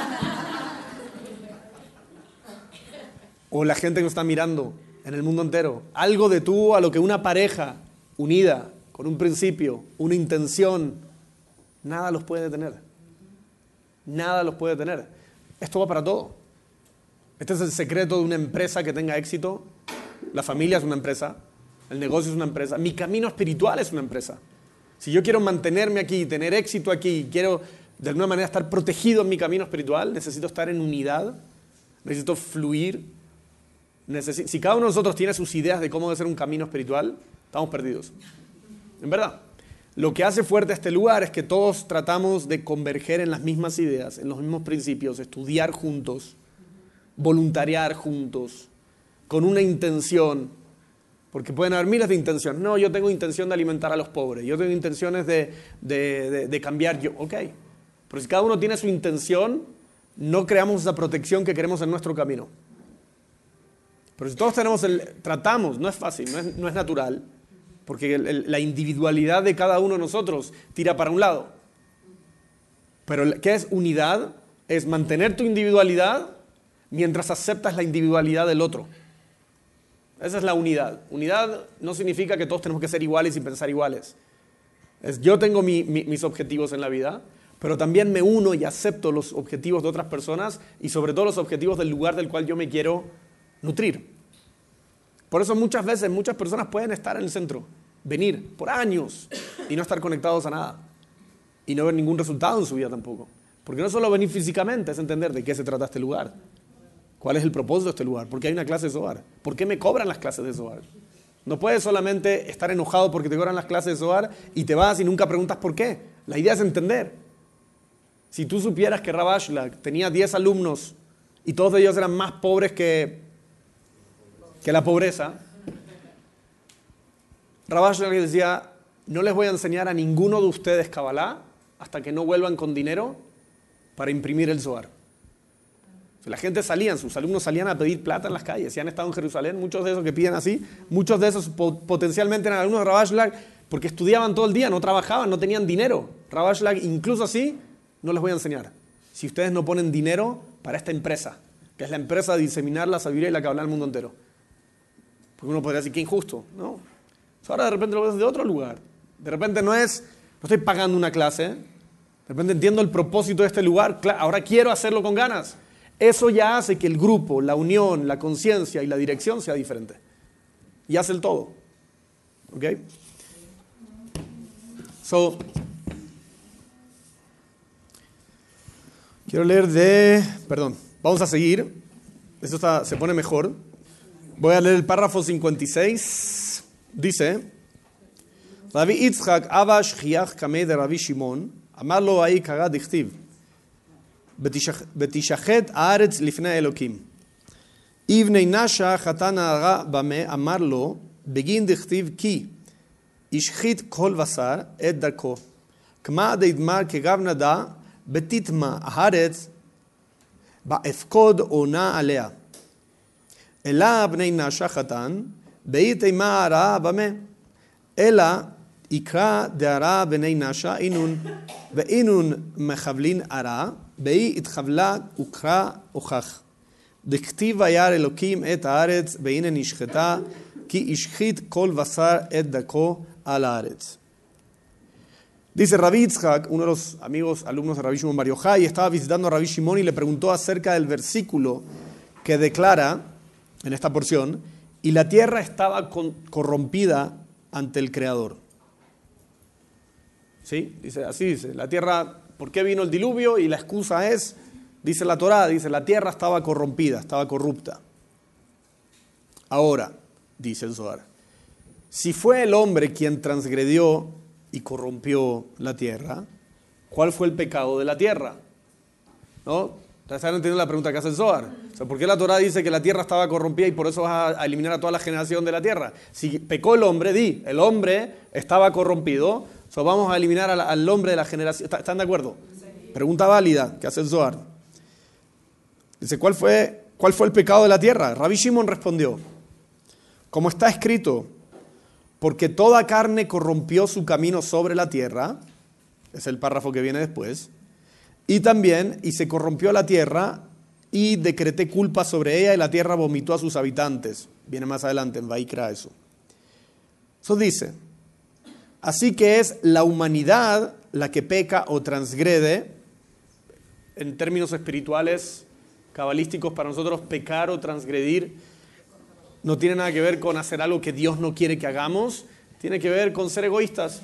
O la gente que nos está mirando en el mundo entero. Algo detuvo a lo que una pareja unida, con un principio, una intención, nada los puede detener. Nada los puede detener. Esto va para todo. Este es el secreto de una empresa que tenga éxito. La familia es una empresa, el negocio es una empresa, mi camino espiritual es una empresa. Si yo quiero mantenerme aquí, tener éxito aquí, quiero de alguna manera estar protegido en mi camino espiritual, necesito estar en unidad, necesito fluir. si cada uno de nosotros tiene sus ideas de cómo debe ser un camino espiritual, estamos perdidos. En verdad. Lo que hace fuerte este lugar es que todos tratamos de converger en las mismas ideas, en los mismos principios, estudiar juntos, voluntariar juntos, con una intención, porque pueden haber miles de intenciones. No, yo tengo intención de alimentar a los pobres, yo tengo intenciones de, cambiar yo. Ok, pero si cada uno tiene su intención, no creamos esa protección que queremos en nuestro camino. Pero si todos tenemos el, tratamos, no es fácil, no es, natural, porque la individualidad de cada uno de nosotros tira para un lado. Pero ¿qué es unidad? Es mantener tu individualidad mientras aceptas la individualidad del otro. Esa es la unidad. Unidad no significa que todos tenemos que ser iguales y pensar iguales. Es, yo tengo mis objetivos en la vida, pero también me uno y acepto los objetivos de otras personas y sobre todo los objetivos del lugar del cual yo me quiero nutrir. Por eso muchas veces muchas personas pueden estar en el centro, venir por años y no estar conectados a nada y no ver ningún resultado en su vida tampoco. Porque no solo venir físicamente, es entender de qué se trata este lugar. ¿Cuál es el propósito de este lugar? ¿Por qué hay una clase de Zohar? ¿Por qué me cobran las clases de Zohar? No puedes solamente estar enojado porque te cobran las clases de Zohar y te vas y nunca preguntas por qué. La idea es entender. Si tú supieras que Rabashlag tenía 10 alumnos y todos ellos eran más pobres que, que la pobreza, Rabashlag decía, no les voy a enseñar a ninguno de ustedes Kabbalah hasta que no vuelvan con dinero para imprimir el Zohar. La gente salía, sus alumnos salían a pedir plata en las calles. Si han estado en Jerusalén, muchos de esos que piden así, muchos de esos potencialmente eran alumnos de Rabashlag porque estudiaban todo el día, no trabajaban, no tenían dinero. Rabashlag, incluso así, no les voy a enseñar. Si ustedes no ponen dinero para esta empresa, que es la empresa de diseminar la sabiduría y la habla al mundo entero. Porque uno podría decir, qué injusto. No. Ahora de repente lo ves de otro lugar. De repente no es, no estoy pagando una clase. De repente entiendo el propósito de este lugar. Ahora quiero hacerlo con ganas. Eso ya hace que el grupo, la unión, la conciencia y la dirección sea diferente. Y hace el todo. ¿Ok? So, quiero leer de. Perdón, vamos a seguir. Esto se pone mejor. Voy a leer el párrafo 56. Dice: Rabbi Yitzhak Abash Chiach Kameh de Rabbi Shimon, Amarlo ahí kagad ותשחט הארץ לפני אלוקים. אבני נשה חתן הרע במה אמר לו בגין דכתיב כי השחית כל בשר את דרכו. כמה דדמר כגב נדע בתתמה הארץ באפקוד עונה עליה. אלא בני נשה חתן באי תימה הרעה במה. אלא יקרא דהרה בני נשה אינון ואינון מכבלין הרע באי התחבלה וקרא הוכח. דכתיב וירא אלוקים את הארץ והנה נשחטה כי השחית כל בשר את דרכו על הארץ. Dice Rabbi Yitzhak, uno de los amigos, alumnos de Rabbi Shimon Bar Yochai, estaba visitando a Rabbi Shimon y le preguntó acerca del versículo que declara en esta porción, y la tierra estaba corrompida ante el Creador. ¿Sí? Dice, así dice, la tierra ¿Por qué vino el diluvio? Y la excusa es, dice la Torá, dice, la tierra estaba corrompida, estaba corrupta. Ahora, dice el Zohar, si fue el hombre quien transgredió y corrompió la tierra, ¿cuál fue el pecado de la tierra? ¿No? ¿Están entendiendo la pregunta que hace el Zohar? ¿Por qué la Torah dice que la tierra estaba corrompida y por eso vas a eliminar a toda la generación de la tierra? Si pecó el hombre, di, el hombre estaba corrompido, so vamos a eliminar al, hombre de la generación. ¿Están de acuerdo? Pregunta válida que hace el Zohar. Dice, ¿cuál fue, ¿cuál fue el pecado de la tierra? Rabbi Shimon respondió, como está escrito, porque toda carne corrompió su camino sobre la tierra, es el párrafo que viene después, y también, y se corrompió la tierra, y decreté culpa sobre ella, y la tierra vomitó a sus habitantes. Viene más adelante en Vaikra eso. Eso dice, así que es la humanidad la que peca o transgrede, en términos espirituales, cabalísticos, para nosotros pecar o transgredir no tiene nada que ver con hacer algo que Dios no quiere que hagamos, tiene que ver con ser egoístas.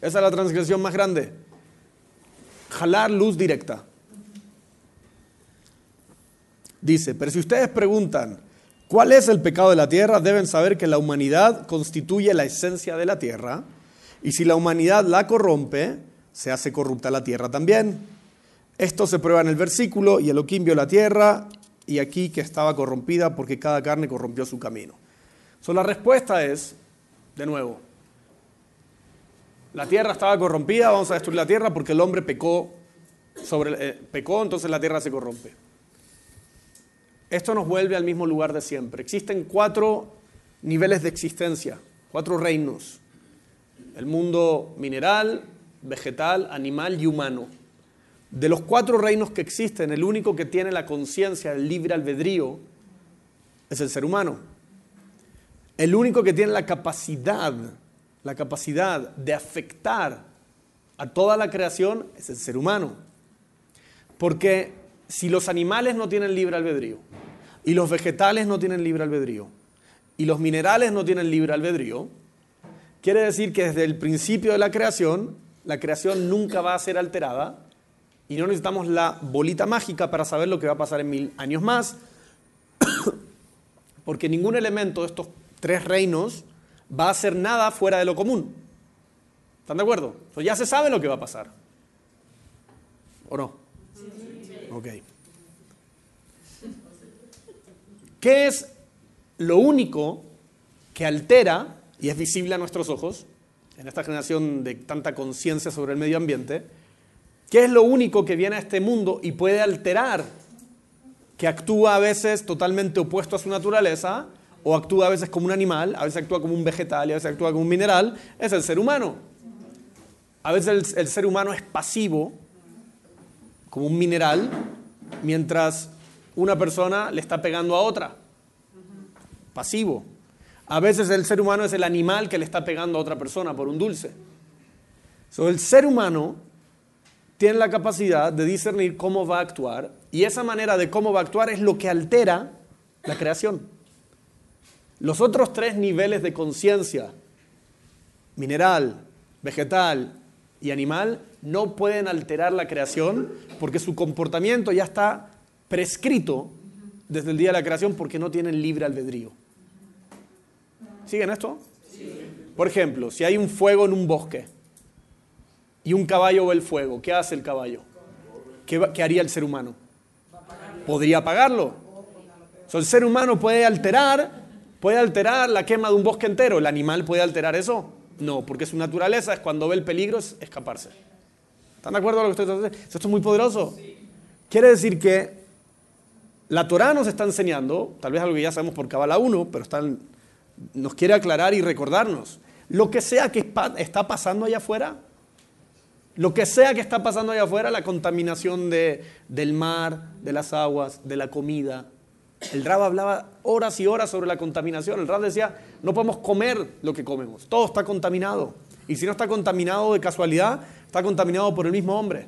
Esa es la transgresión más grande. Jalar luz directa. Dice, pero si ustedes preguntan, ¿cuál es el pecado de la tierra? Deben saber que la humanidad constituye la esencia de la tierra y si la humanidad la corrompe, se hace corrupta la tierra también. Esto se prueba en el versículo, y Elohim vio la tierra y aquí que estaba corrompida porque cada carne corrompió su camino. So, la respuesta es, de nuevo, la tierra estaba corrompida, vamos a destruir la tierra porque el hombre pecó, sobre, eh, pecó, entonces la tierra se corrompe. Esto nos vuelve al mismo lugar de siempre. Existen cuatro niveles de existencia, cuatro reinos. El mundo mineral, vegetal, animal y humano. De los cuatro reinos que existen, el único que tiene la conciencia del libre albedrío es el ser humano. El único que tiene la capacidad, la capacidad de afectar a toda la creación es el ser humano. Porque si los animales no tienen libre albedrío, y los vegetales no tienen libre albedrío, y los minerales no tienen libre albedrío, quiere decir que desde el principio de la creación, la creación nunca va a ser alterada y no necesitamos la bolita mágica para saber lo que va a pasar en mil años más, <coughs> porque ningún elemento de estos tres reinos va a hacer nada fuera de lo común. ¿Están de acuerdo? ya se sabe lo que va a pasar. ¿O no? Ok. ¿Qué es lo único que altera y es visible a nuestros ojos en esta generación de tanta conciencia sobre el medio ambiente? ¿Qué es lo único que viene a este mundo y puede alterar? Que actúa a veces totalmente opuesto a su naturaleza, o actúa a veces como un animal, a veces actúa como un vegetal y a veces actúa como un mineral, es el ser humano. A veces el, ser humano es pasivo, como un mineral, mientras una persona le está pegando a otra. Pasivo. A veces el ser humano es el animal que le está pegando a otra persona por un dulce. So, el ser humano tiene la capacidad de discernir cómo va a actuar y esa manera de cómo va a actuar es lo que altera la creación. Los otros tres niveles de conciencia, mineral, vegetal y animal, no pueden alterar la creación porque su comportamiento ya está prescrito desde el día de la creación porque no tienen libre albedrío. ¿Siguen esto? Por ejemplo, si hay un fuego en un bosque, y un caballo ve el fuego, ¿qué hace el caballo? ¿Qué, haría el ser humano? Podría apagarlo. el ser humano puede alterar, puede alterar la quema de un bosque entero. ¿El animal puede alterar eso? No, porque su naturaleza es cuando ve el peligro es escaparse. ¿Están de acuerdo con lo que estoy diciendo? Esto es muy poderoso. Quiere decir que la Torah nos está enseñando, tal vez algo que ya sabemos por Kabbalah 1, pero nos quiere aclarar y recordarnos. Lo que sea que está pasando allá afuera, lo que sea que está pasando allá afuera, la contaminación de, del mar, de las aguas, de la comida. El Rab hablaba horas y horas sobre la contaminación. El Rab decía, no podemos comer lo que comemos. Todo está contaminado. Y si no está contaminado de casualidad, está contaminado por el mismo hombre.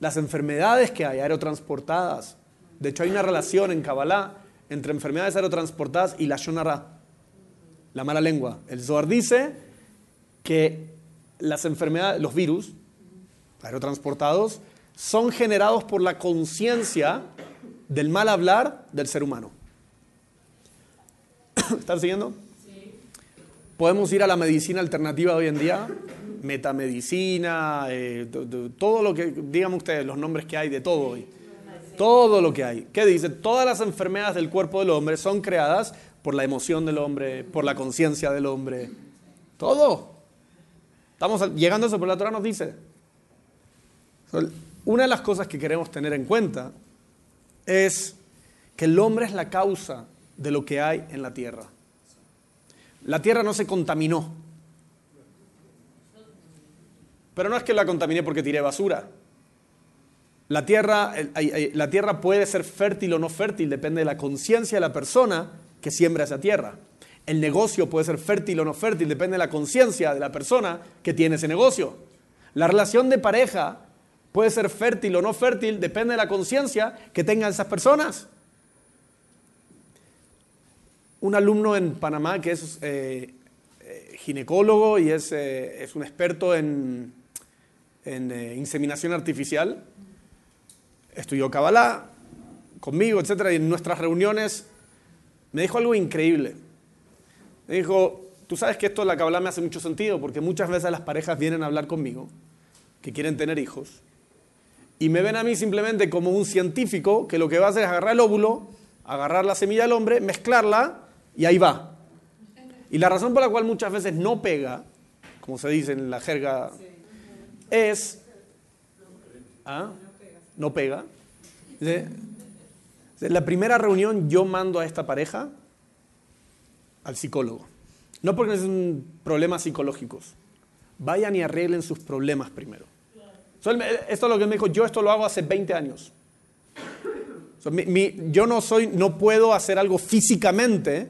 Las enfermedades que hay, aerotransportadas. De hecho, hay una relación en Kabbalah entre enfermedades aerotransportadas y la shonara, la mala lengua. El Zohar dice que las enfermedades, los virus aerotransportados, son generados por la conciencia del mal hablar del ser humano. <coughs> ¿Están siguiendo? Sí. Podemos ir a la medicina alternativa hoy en día, metamedicina, eh, todo lo que, díganme ustedes, los nombres que hay de todo hoy. Todo lo que hay. ¿Qué dice? Todas las enfermedades del cuerpo del hombre son creadas por la emoción del hombre, por la conciencia del hombre. Todo. Estamos llegando a eso, pero la Torah nos dice. Una de las cosas que queremos tener en cuenta es que el hombre es la causa de lo que hay en la tierra. La tierra no se contaminó. Pero no es que la contaminé porque tiré basura. La tierra, la tierra puede ser fértil o no fértil, depende de la conciencia de la persona que siembra esa tierra. El negocio puede ser fértil o no fértil, depende de la conciencia de la persona que tiene ese negocio. La relación de pareja puede ser fértil o no fértil, depende de la conciencia que tengan esas personas. Un alumno en Panamá que es eh, eh, ginecólogo y es, eh, es, un experto en, en inseminación artificial, estudió Kabbalah conmigo, etcétera, y en nuestras reuniones me dijo algo increíble. Me dijo, tú sabes que esto de la Kabbalah me hace mucho sentido, porque muchas veces las parejas vienen a hablar conmigo, que quieren tener hijos, y me ven a mí simplemente como un científico que lo que va a hacer es agarrar el óvulo, agarrar la semilla del hombre, mezclarla, y ahí va. Y la razón por la cual muchas veces no pega, como se dice en la jerga, es... ¿ah? no pega. La primera reunión yo mando a esta pareja al psicólogo. No porque son problemas psicológicos. Vayan y arreglen sus problemas primero. Esto es lo que me dijo, yo esto lo hago hace 20 años. yo no soy, no puedo hacer algo físicamente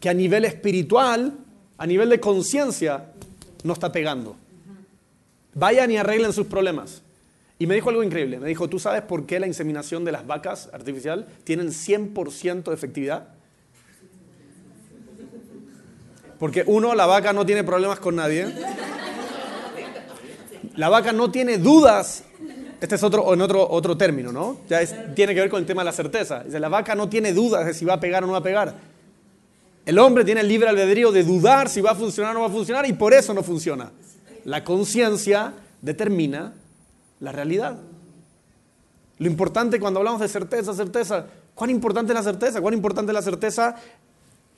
que a nivel espiritual, a nivel de conciencia, no está pegando. Vayan y arreglen sus problemas. Y me dijo algo increíble. Me dijo, ¿tú sabes por qué la inseminación de las vacas artificial tienen 100% de efectividad? Porque uno, la vaca no tiene problemas con nadie. La vaca no tiene dudas. Este es otro, en otro, término, ¿no? Ya tiene que ver con el tema de la certeza. Dice, la vaca no tiene dudas de si va a pegar o no va a pegar. El hombre tiene el libre albedrío de dudar si va a funcionar o no va a funcionar y por eso no funciona. La conciencia determina la realidad. Lo importante cuando hablamos de certeza, certeza, ¿cuán importante es la certeza? ¿Cuán importante es la certeza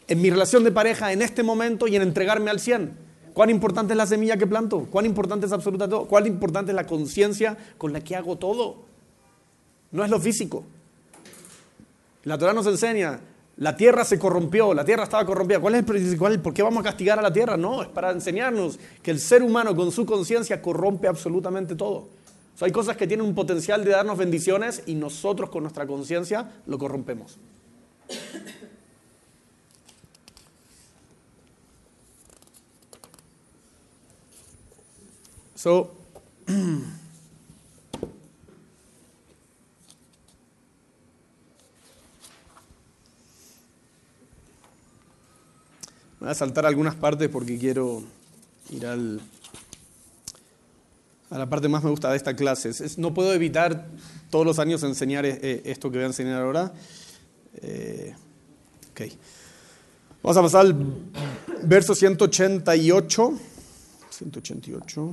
en mi relación de pareja en este momento y en entregarme al 100? ¿Cuán importante es la semilla que planto? ¿Cuán importante es absoluta todo? ¿Cuán importante es la conciencia con la que hago todo? No es lo físico. La Torah nos enseña, la tierra se corrompió, la tierra estaba corrompida. ¿Cuál es el, ¿Por qué vamos a castigar a la tierra? No, es para enseñarnos que el ser humano con su conciencia corrompe absolutamente todo hay cosas que tienen un potencial de darnos bendiciones y nosotros con nuestra conciencia lo corrompemos. So, <clears throat> voy a saltar algunas partes porque quiero ir al a la parte más me gusta de esta clase. no puedo evitar todos los años enseñar eh, esto que voy a enseñar ahora. Eh, Vamos a pasar al verso 188. 188.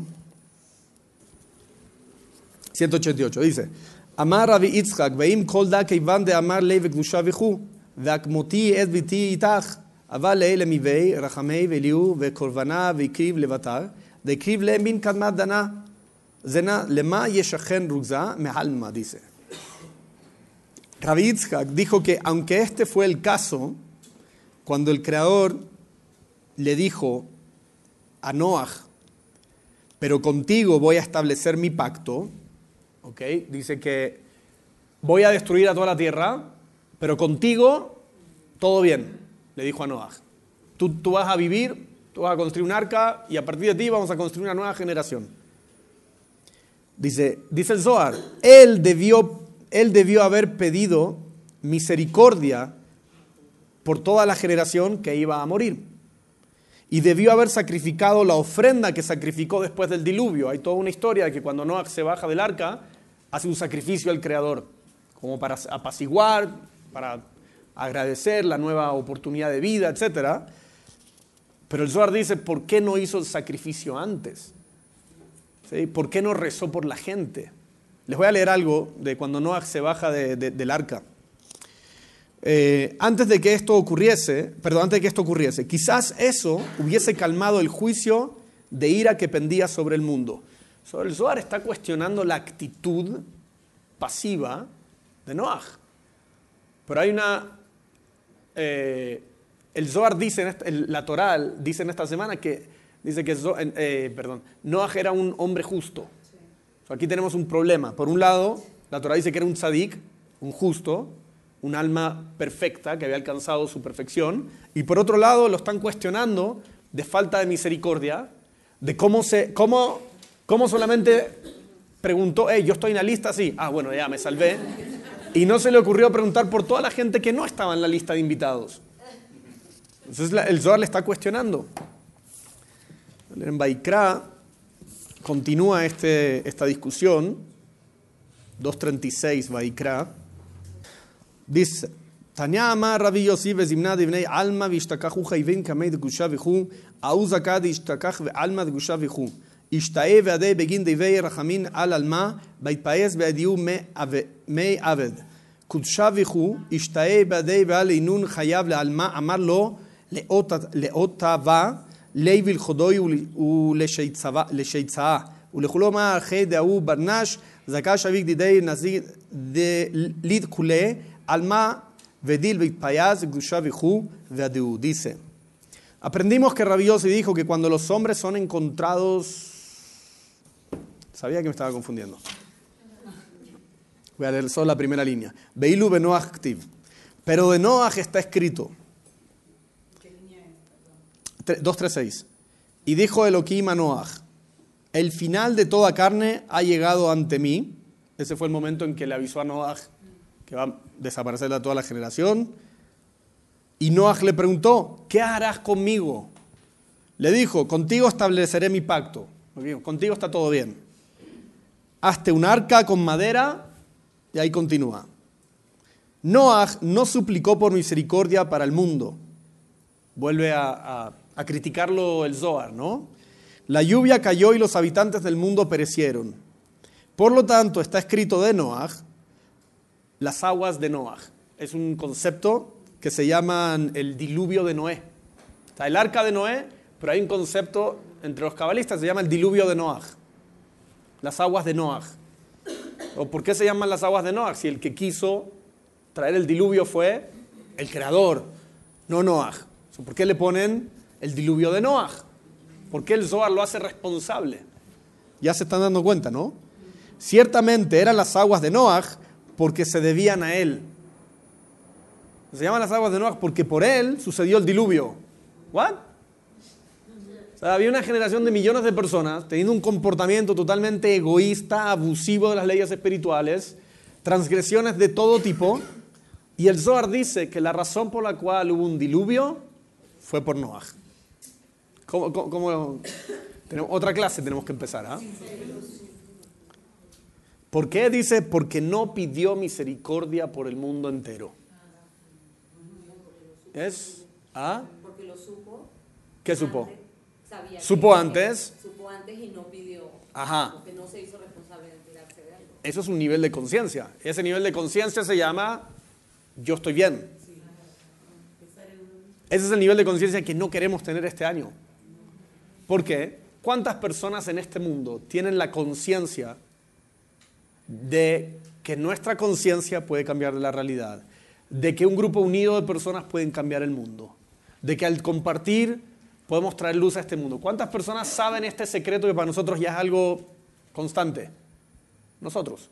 188 dice: Amar Rabbi Yitzchak, veim kol da keivan de amar lei vekdusha vichu, והכמותי את ביתי איתך, אבל לאלה מביא, רחמי ואליהו וקורבנה והקריב לבתר, והקריב להם מן קדמת דנה. Zena lema yeshachen rugza mehalma, dice. Rabbi dijo que aunque este fue el caso, cuando el Creador le dijo a Noah, pero contigo voy a establecer mi pacto, ¿ok? Dice que voy a destruir a toda la tierra, pero contigo todo bien, le dijo a Noah. Tú, tú vas a vivir, tú vas a construir un arca y a partir de ti vamos a construir una nueva generación. Dice, dice el Zohar, él debió, él debió haber pedido misericordia por toda la generación que iba a morir. Y debió haber sacrificado la ofrenda que sacrificó después del diluvio. Hay toda una historia de que cuando Noah se baja del arca, hace un sacrificio al Creador, como para apaciguar, para agradecer la nueva oportunidad de vida, etc. Pero el Zohar dice, ¿por qué no hizo el sacrificio antes? ¿Por qué no rezó por la gente? Les voy a leer algo de cuando Noah se baja del arca. Eh, antes de que esto ocurriese, perdón, antes de que esto ocurriese, quizás eso hubiese calmado el juicio de ira que pendía sobre el mundo. El Zohar está cuestionando la actitud pasiva de Noah. Pero hay una... Eh, el Zohar dice, la Toral dice en esta semana que, dice que eh, perdón, Noah era un hombre justo. aquí tenemos un problema. Por un lado, la Torah dice que era un tzadik, un justo, un alma perfecta que había alcanzado su perfección, y por otro lado lo están cuestionando de falta de misericordia, de cómo, se, cómo, cómo solamente preguntó, hey, yo estoy en la lista, sí, ah, bueno, ya me salvé, y no se le ocurrió preguntar por toda la gente que no estaba en la lista de invitados. Entonces el Zohar le está cuestionando. En Baikra continúa este, esta discusión, 236 Baikra. Dice, Tanya amar Rabbi Yossi וזמנה דבני עלמא והשתכחו חייבים קמי דגושה וכו', ההוא זכה דהשתכח ועלמא דגושה וכו'. השתאה ועדי בגין דבי רחמין על עלמא, בהתפייס בעדיהו מי עבד. קודשה וכו', השתאה בעדי ועל עינון חייב לעלמא, אמר לו לאות תאווה, לי ולכודוי ולשיצאה. ולכולו מה אחי דהוא ברנש, זכה שביק דידי נזיר ליד כולי, alma vedil vitpayaz gushavihu veadeu. Dice, aprendimos que Rabiosi dijo que cuando los hombres son encontrados... Sabía que me estaba confundiendo. Voy a leer solo la primera línea. Beilu benoach activ. Pero de Noach está escrito. 236. Y dijo Elohim a Noach, el final de toda carne ha llegado ante mí. Ese fue el momento en que le avisó a Noach que va a desaparecer de toda la generación. Y Noah le preguntó, ¿qué harás conmigo? Le dijo, contigo estableceré mi pacto. Contigo está todo bien. Hazte un arca con madera y ahí continúa. Noah no suplicó por misericordia para el mundo. Vuelve a, criticarlo el Zohar, ¿no? La lluvia cayó y los habitantes del mundo perecieron. Por lo tanto, está escrito de Noah las aguas de Noah. Es un concepto que se llama el diluvio de Noé. Está el arca de Noé, pero hay un concepto entre los cabalistas, se llama el diluvio de Noah. Las aguas de Noah. ¿O por qué se llaman las aguas de Noah? Si el que quiso traer el diluvio fue el creador, no Noah. ¿Por qué le ponen el diluvio de Noah? ¿Por qué el Zohar lo hace responsable? Ya se están dando cuenta, ¿no? Ciertamente eran las aguas de Noah porque se debían a él. Se llaman las aguas de Noah porque por él sucedió el diluvio. ¿What? Había una generación de millones de personas teniendo un comportamiento totalmente egoísta, abusivo de las leyes espirituales, transgresiones de todo tipo. Y el Zohar dice que la razón por la cual hubo un diluvio fue por Noah. ¿Cómo, tenemos, otra clase tenemos que empezar. ¿ah? ¿Por qué? Dice, porque no pidió misericordia por el mundo entero. ¿Es? ¿Ah? Porque lo supo. ¿Qué supo? Supo antes. Supo antes y no pidió. Ajá. Porque no se hizo responsable de algo. Eso es un nivel de conciencia. Ese nivel de conciencia se llama yo estoy bien. Ese es el nivel de conciencia que no queremos tener este año. ¿Por qué? ¿Cuántas personas en este mundo tienen la conciencia de que nuestra conciencia puede cambiar la realidad, de que un grupo unido de personas pueden cambiar el mundo, de que al compartir podemos traer luz a este mundo. ¿Cuántas personas saben este secreto que para nosotros ya es algo constante? Nosotros.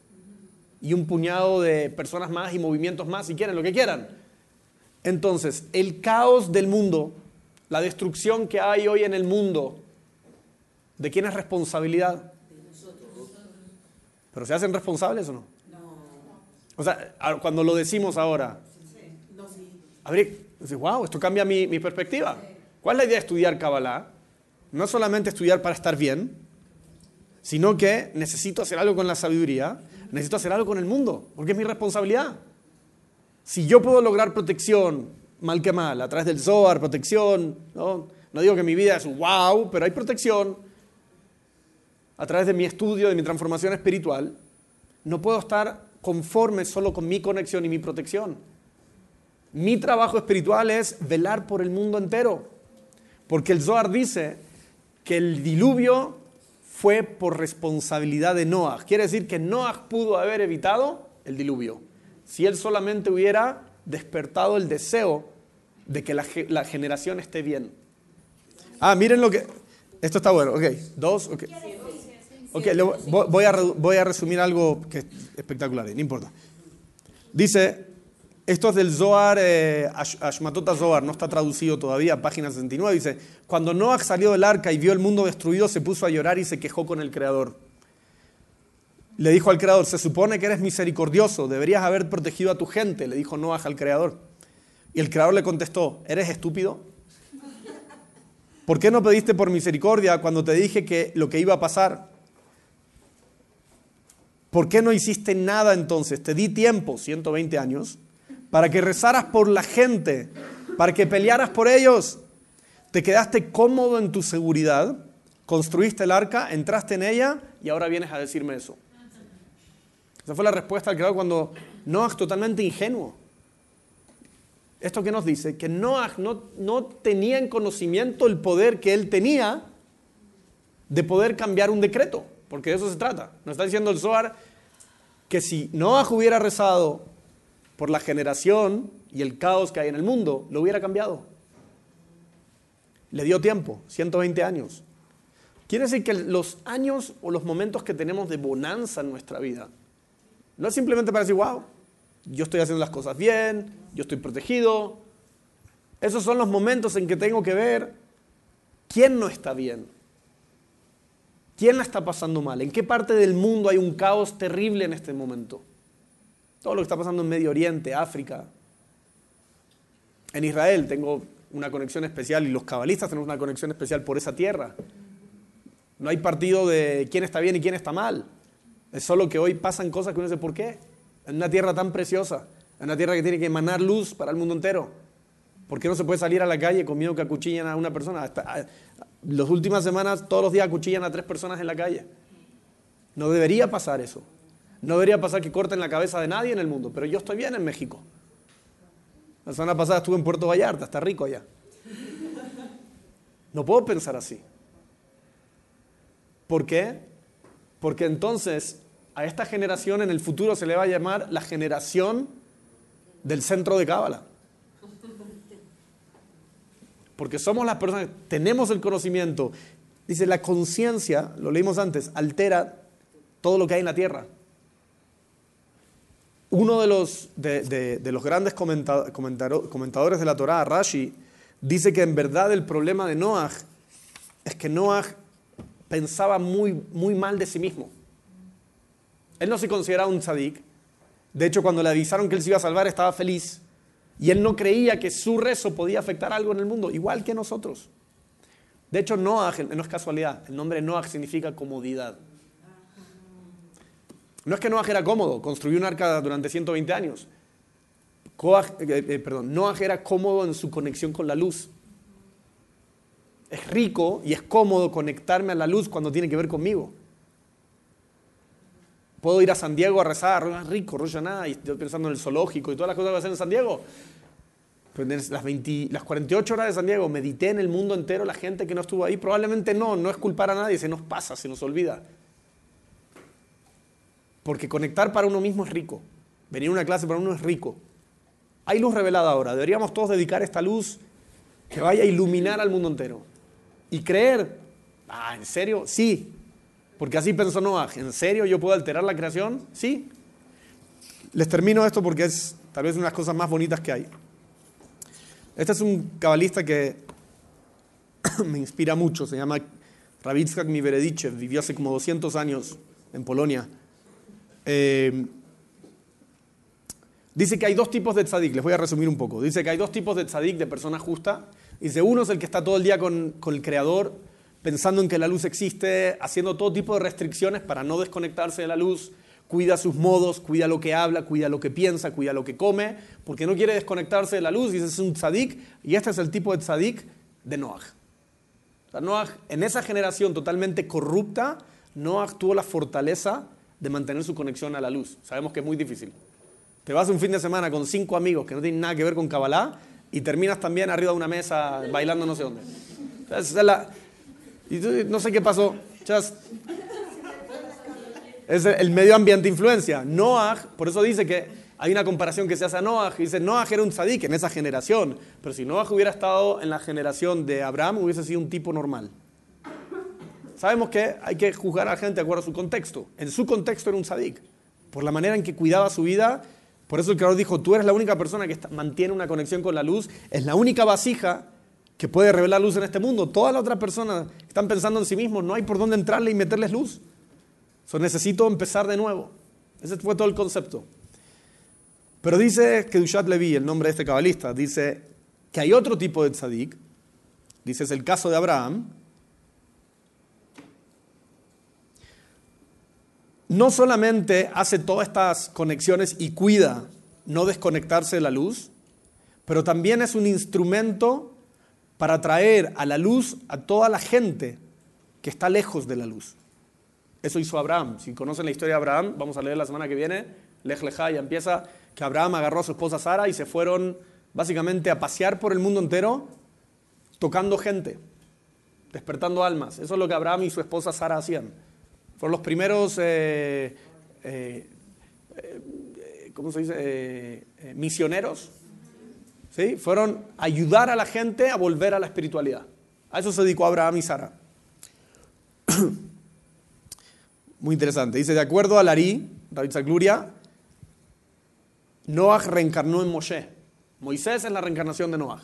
Y un puñado de personas más y movimientos más, si quieren, lo que quieran. Entonces, el caos del mundo, la destrucción que hay hoy en el mundo, ¿de quién es responsabilidad? ¿Pero se hacen responsables o no? No. O sea, cuando lo decimos ahora, a ver, wow, esto cambia mi, mi perspectiva. ¿Cuál es la idea de estudiar Kabbalah? No solamente estudiar para estar bien, sino que necesito hacer algo con la sabiduría, necesito hacer algo con el mundo, porque es mi responsabilidad. Si yo puedo lograr protección, mal que mal, a través del Zohar, protección, no, no digo que mi vida es wow, pero hay protección a través de mi estudio, de mi transformación espiritual, no puedo estar conforme solo con mi conexión y mi protección. Mi trabajo espiritual es velar por el mundo entero. Porque el Zohar dice que el diluvio fue por responsabilidad de Noah. Quiere decir que Noah pudo haber evitado el diluvio. Si él solamente hubiera despertado el deseo de que la, generación esté bien. Ah, miren lo que... Esto está bueno, ok. Dos, ok. Ok, voy, a, voy a resumir algo que es espectacular, no importa. Dice, esto es del Zohar, eh, Ashmatota Zohar, no está traducido todavía, página 69, dice, cuando Noah salió del arca y vio el mundo destruido, se puso a llorar y se quejó con el Creador. Le dijo al Creador, se supone que eres misericordioso, deberías haber protegido a tu gente, le dijo Noah al Creador. Y el Creador le contestó, ¿eres estúpido? ¿Por qué no pediste por misericordia cuando te dije que lo que iba a pasar? ¿Por qué no hiciste nada entonces? Te di tiempo, 120 años, para que rezaras por la gente, para que pelearas por ellos. Te quedaste cómodo en tu seguridad, construiste el arca, entraste en ella y ahora vienes a decirme eso. Esa fue la respuesta al creador cuando Noah totalmente ingenuo. ¿Esto qué nos dice? Que Noah no, no tenía en conocimiento el poder que él tenía de poder cambiar un decreto, porque de eso se trata. Nos está diciendo el Zohar que si Noah hubiera rezado por la generación y el caos que hay en el mundo, lo hubiera cambiado. Le dio tiempo, 120 años. Quiere decir que los años o los momentos que tenemos de bonanza en nuestra vida, no es simplemente para decir, wow, yo estoy haciendo las cosas bien, yo estoy protegido. Esos son los momentos en que tengo que ver quién no está bien, quién la está pasando mal, en qué parte del mundo hay un caos terrible en este momento. Todo lo que está pasando en Medio Oriente, África. En Israel tengo una conexión especial y los cabalistas tenemos una conexión especial por esa tierra. No hay partido de quién está bien y quién está mal. Es solo que hoy pasan cosas que uno dice, ¿por qué? En una tierra tan preciosa, en una tierra que tiene que emanar luz para el mundo entero. ¿Por qué no se puede salir a la calle con miedo que acuchillen a una persona? Hasta, las últimas semanas, todos los días acuchillan a tres personas en la calle. No debería pasar eso. No debería pasar que corten la cabeza de nadie en el mundo, pero yo estoy bien en México. La semana pasada estuve en Puerto Vallarta, está rico allá. No puedo pensar así. ¿Por qué? Porque entonces a esta generación en el futuro se le va a llamar la generación del centro de Cábala. Porque somos las personas que tenemos el conocimiento. Dice, la conciencia, lo leímos antes, altera todo lo que hay en la tierra. Uno de los, de, los grandes comentadores de la Torá, Rashi, dice que en verdad el problema de Noah es que Noah pensaba muy, muy mal de sí mismo. Él no se consideraba un tzadik. De hecho, cuando le avisaron que él se iba a salvar, estaba feliz. Y él no creía que su rezo podía afectar algo en el mundo, igual que nosotros. De hecho, Noah, no es casualidad, el nombre Noah significa comodidad. No es que Noah era cómodo, construyó un arca durante 120 años. Eh, eh, perdón, Noah era cómodo en su conexión con la luz. Es rico y es cómodo conectarme a la luz cuando tiene que ver conmigo. Puedo ir a San Diego a rezar, es rico, rollo nada, y estoy pensando en el zoológico y todas las cosas que voy a hacer en San Diego. Las, 20, las 48 horas de San Diego, medité en el mundo entero, la gente que no estuvo ahí, probablemente no, no es culpar a nadie, se nos pasa, se nos olvida. Porque conectar para uno mismo es rico. Venir a una clase para uno es rico. Hay luz revelada ahora. Deberíamos todos dedicar esta luz que vaya a iluminar al mundo entero. Y creer, ah, ¿en serio? Sí. Porque así pensó Noah. ¿En serio yo puedo alterar la creación? Sí. Les termino esto porque es tal vez una de las cosas más bonitas que hay. Este es un cabalista que <coughs> me inspira mucho. Se llama Ravitskak Miveredichev. Vivió hace como 200 años en Polonia. Eh, dice que hay dos tipos de tzadik, les voy a resumir un poco. Dice que hay dos tipos de tzadik, de persona justa. Dice, uno es el que está todo el día con, el creador, pensando en que la luz existe, haciendo todo tipo de restricciones para no desconectarse de la luz, cuida sus modos, cuida lo que habla, cuida lo que piensa, cuida lo que come, porque no quiere desconectarse de la luz, dice, es un tzadik, y este es el tipo de tzadik de Noah. O Noah, en esa generación totalmente corrupta, Noah tuvo la fortaleza de mantener su conexión a la luz. Sabemos que es muy difícil. Te vas un fin de semana con cinco amigos que no tienen nada que ver con Kabbalah y terminas también arriba de una mesa bailando no sé dónde. y no sé qué pasó. es el medio ambiente influencia. Noah, por eso dice que hay una comparación que se hace a Noah. Dice, Noah era un tzadik en esa generación. Pero si Noah hubiera estado en la generación de Abraham, hubiese sido un tipo normal. Sabemos que hay que juzgar a la gente de acuerdo a su contexto. En su contexto era un tzadik. Por la manera en que cuidaba su vida por eso el Creador dijo, tú eres la única persona que mantiene una conexión con la luz, es la única vasija que puede revelar luz en este mundo. Todas las otras personas están pensando en sí mismos, no hay por dónde entrarle y meterles luz. So, necesito empezar de nuevo. Ese fue todo el concepto. Pero dice que Dushat Levi, el nombre de este cabalista, dice que hay otro tipo de tzadik, dice es el caso de Abraham, no solamente hace todas estas conexiones y cuida no desconectarse de la luz, pero también es un instrumento para traer a la luz a toda la gente que está lejos de la luz. Eso hizo Abraham. Si conocen la historia de Abraham, vamos a leer la semana que viene, Lej Lejá, ya empieza que Abraham agarró a su esposa Sara y se fueron básicamente a pasear por el mundo entero tocando gente, despertando almas. Eso es lo que Abraham y su esposa Sara hacían. Fueron los primeros, eh, eh, eh, ¿cómo se dice? misioneros. ¿sí? Fueron ayudar a la gente a volver a la espiritualidad. A eso se dedicó Abraham y Sara. <coughs> Muy interesante. Dice, de acuerdo a Larí, David Zagluria, Noah reencarnó en Moshe. Moisés es la reencarnación de Noah.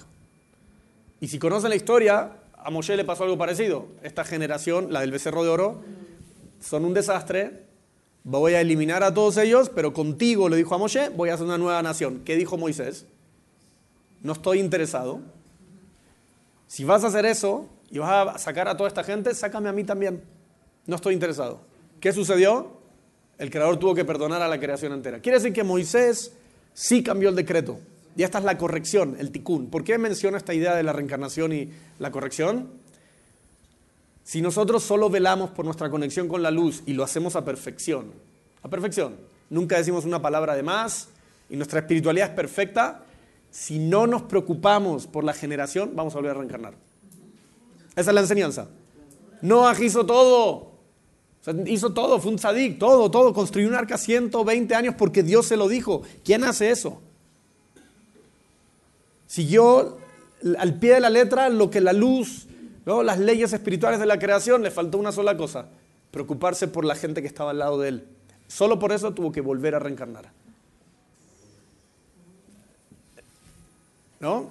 Y si conocen la historia, a Moshe le pasó algo parecido. Esta generación, la del becerro de oro, son un desastre, voy a eliminar a todos ellos, pero contigo, le dijo a Moshe, voy a hacer una nueva nación. ¿Qué dijo Moisés? No estoy interesado. Si vas a hacer eso y vas a sacar a toda esta gente, sácame a mí también. No estoy interesado. ¿Qué sucedió? El creador tuvo que perdonar a la creación entera. Quiere decir que Moisés sí cambió el decreto. Y esta es la corrección, el tikkun. ¿Por qué menciona esta idea de la reencarnación y la corrección? Si nosotros solo velamos por nuestra conexión con la luz y lo hacemos a perfección, a perfección, nunca decimos una palabra de más y nuestra espiritualidad es perfecta, si no nos preocupamos por la generación, vamos a volver a reencarnar. Esa es la enseñanza. Noah hizo todo. hizo todo, fue un tzadik, todo, todo. Construyó un arca 120 años porque Dios se lo dijo. ¿Quién hace eso? Siguió al pie de la letra lo que la luz las leyes espirituales de la creación, le faltó una sola cosa, preocuparse por la gente que estaba al lado de él. Solo por eso tuvo que volver a reencarnar. ¿No?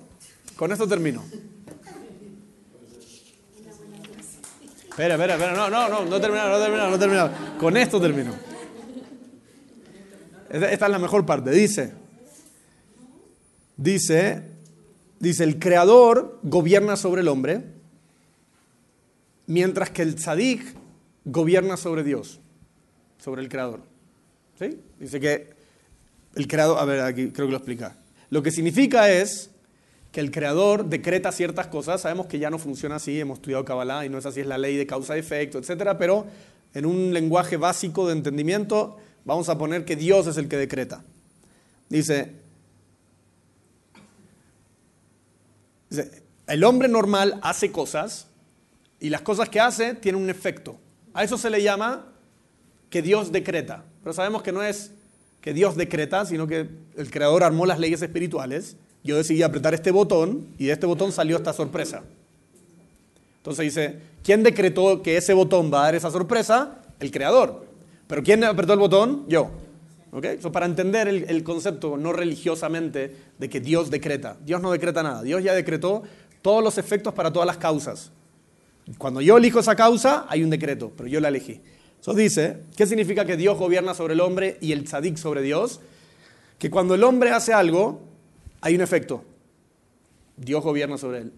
Con esto termino. Espera, espera, espera, no, no, no, no termina, no termina, no termina. Con esto termino. Esta es la mejor parte. Dice, dice, dice, el creador gobierna sobre el hombre mientras que el tzadik gobierna sobre Dios, sobre el creador. ¿Sí? Dice que el creador, a ver, aquí creo que lo explica. Lo que significa es que el creador decreta ciertas cosas, sabemos que ya no funciona así, hemos estudiado Kabbalah y no es así, es la ley de causa y efecto, etcétera, pero en un lenguaje básico de entendimiento vamos a poner que Dios es el que decreta. Dice, dice el hombre normal hace cosas y las cosas que hace tienen un efecto. A eso se le llama que Dios decreta. Pero sabemos que no es que Dios decreta, sino que el creador armó las leyes espirituales. Yo decidí apretar este botón y de este botón salió esta sorpresa. Entonces dice, ¿quién decretó que ese botón va a dar esa sorpresa? El creador. ¿Pero quién apretó el botón? Yo. ¿Okay? para entender el concepto no religiosamente de que Dios decreta. Dios no decreta nada. Dios ya decretó todos los efectos para todas las causas. Cuando yo elijo esa causa, hay un decreto, pero yo la elegí. Eso dice, ¿qué significa que Dios gobierna sobre el hombre y el tzadik sobre Dios? Que cuando el hombre hace algo, hay un efecto. Dios gobierna sobre él.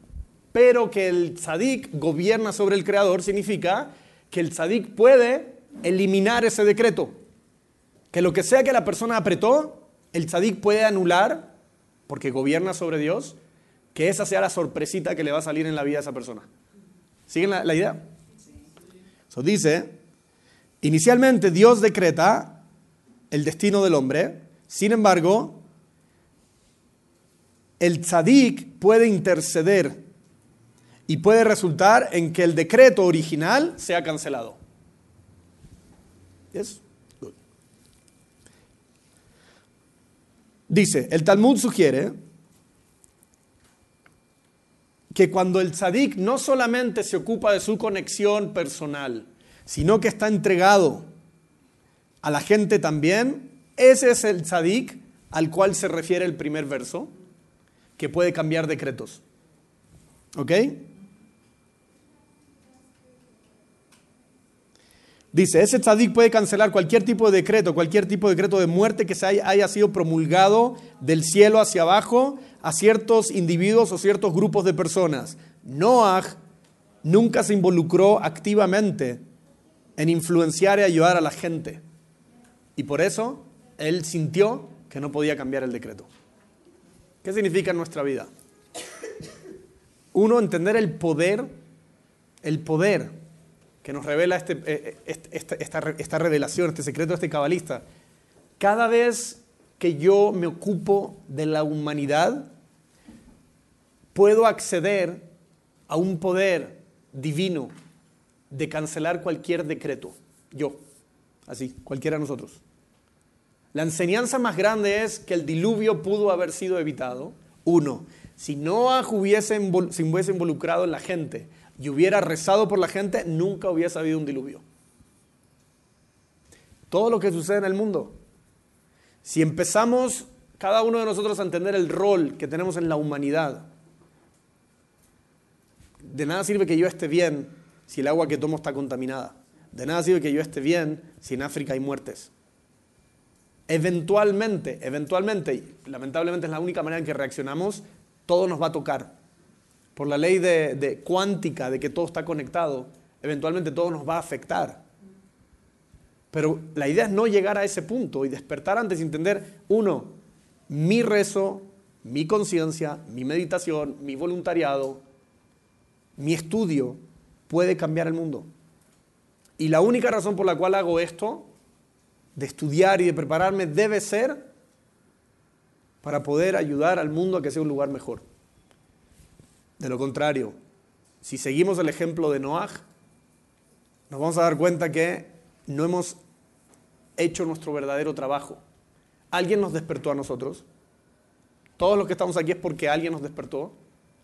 Pero que el tzadik gobierna sobre el creador significa que el tzadik puede eliminar ese decreto. Que lo que sea que la persona apretó, el tzadik puede anular, porque gobierna sobre Dios, que esa sea la sorpresita que le va a salir en la vida a esa persona. ¿Siguen la, idea? Eso dice Inicialmente Dios decreta el destino del hombre, sin embargo, el tzadik puede interceder y puede resultar en que el decreto original sea cancelado. Yes? Good. Dice, el Talmud sugiere que cuando el tzadik no solamente se ocupa de su conexión personal, sino que está entregado a la gente también, ese es el tzadik al cual se refiere el primer verso, que puede cambiar decretos. ¿Ok? Dice, ese tzadik puede cancelar cualquier tipo de decreto, cualquier tipo de decreto de muerte que se haya, haya, sido promulgado del cielo hacia abajo a ciertos individuos o ciertos grupos de personas. Noah nunca se involucró activamente en influenciar y ayudar a la gente. Y por eso él sintió que no podía cambiar el decreto. ¿Qué significa en nuestra vida? Uno, entender el poder, el poder que nos revela este, eh, esta, esta, esta, revelación, este secreto este cabalista. Cada vez que yo me ocupo de la humanidad, puedo acceder a un poder divino de cancelar cualquier decreto. Yo, así, cualquiera de nosotros. La enseñanza más grande es que el diluvio pudo haber sido evitado. Uno, si Noah hubiese, se hubiese involucrado en la gente y hubiera rezado por la gente, nunca hubiese habido un diluvio. Todo lo que sucede en el mundo. Si empezamos cada uno de nosotros a entender el rol que tenemos en la humanidad, de nada sirve que yo esté bien si el agua que tomo está contaminada. De nada sirve que yo esté bien si en África hay muertes. Eventualmente, eventualmente, lamentablemente es la única manera en que reaccionamos, todo nos va a tocar por la ley de, de, cuántica, de que todo está conectado, eventualmente todo nos va a afectar. Pero la idea es no llegar a ese punto y despertar antes y entender, uno, mi rezo, mi conciencia, mi meditación, mi voluntariado, mi estudio puede cambiar el mundo. Y la única razón por la cual hago esto, de estudiar y de prepararme, debe ser para poder ayudar al mundo a que sea un lugar mejor. De lo contrario, si seguimos el ejemplo de Noah, nos vamos a dar cuenta que no hemos hecho nuestro verdadero trabajo. Alguien nos despertó a nosotros. Todos los que estamos aquí es porque alguien nos despertó.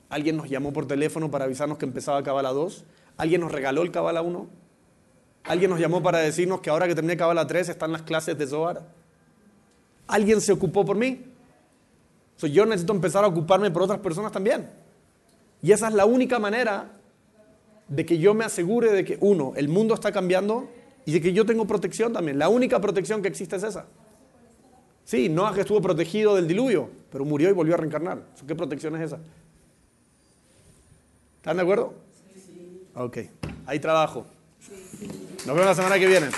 Alguien nos llamó por teléfono para avisarnos que empezaba Cabala 2. Alguien nos regaló el Cabala 1. Alguien nos llamó para decirnos que ahora que terminé Cabala 3 están las clases de Zohar. Alguien se ocupó por mí. So, yo necesito empezar a ocuparme por otras personas también. Y esa es la única manera de que yo me asegure de que, uno, el mundo está cambiando y de que yo tengo protección también. La única protección que existe es esa. Sí, Noah estuvo protegido del diluvio, pero murió y volvió a reencarnar. ¿Qué protección es esa? ¿Están de acuerdo? Sí. Ok, hay trabajo. Nos vemos la semana que viene.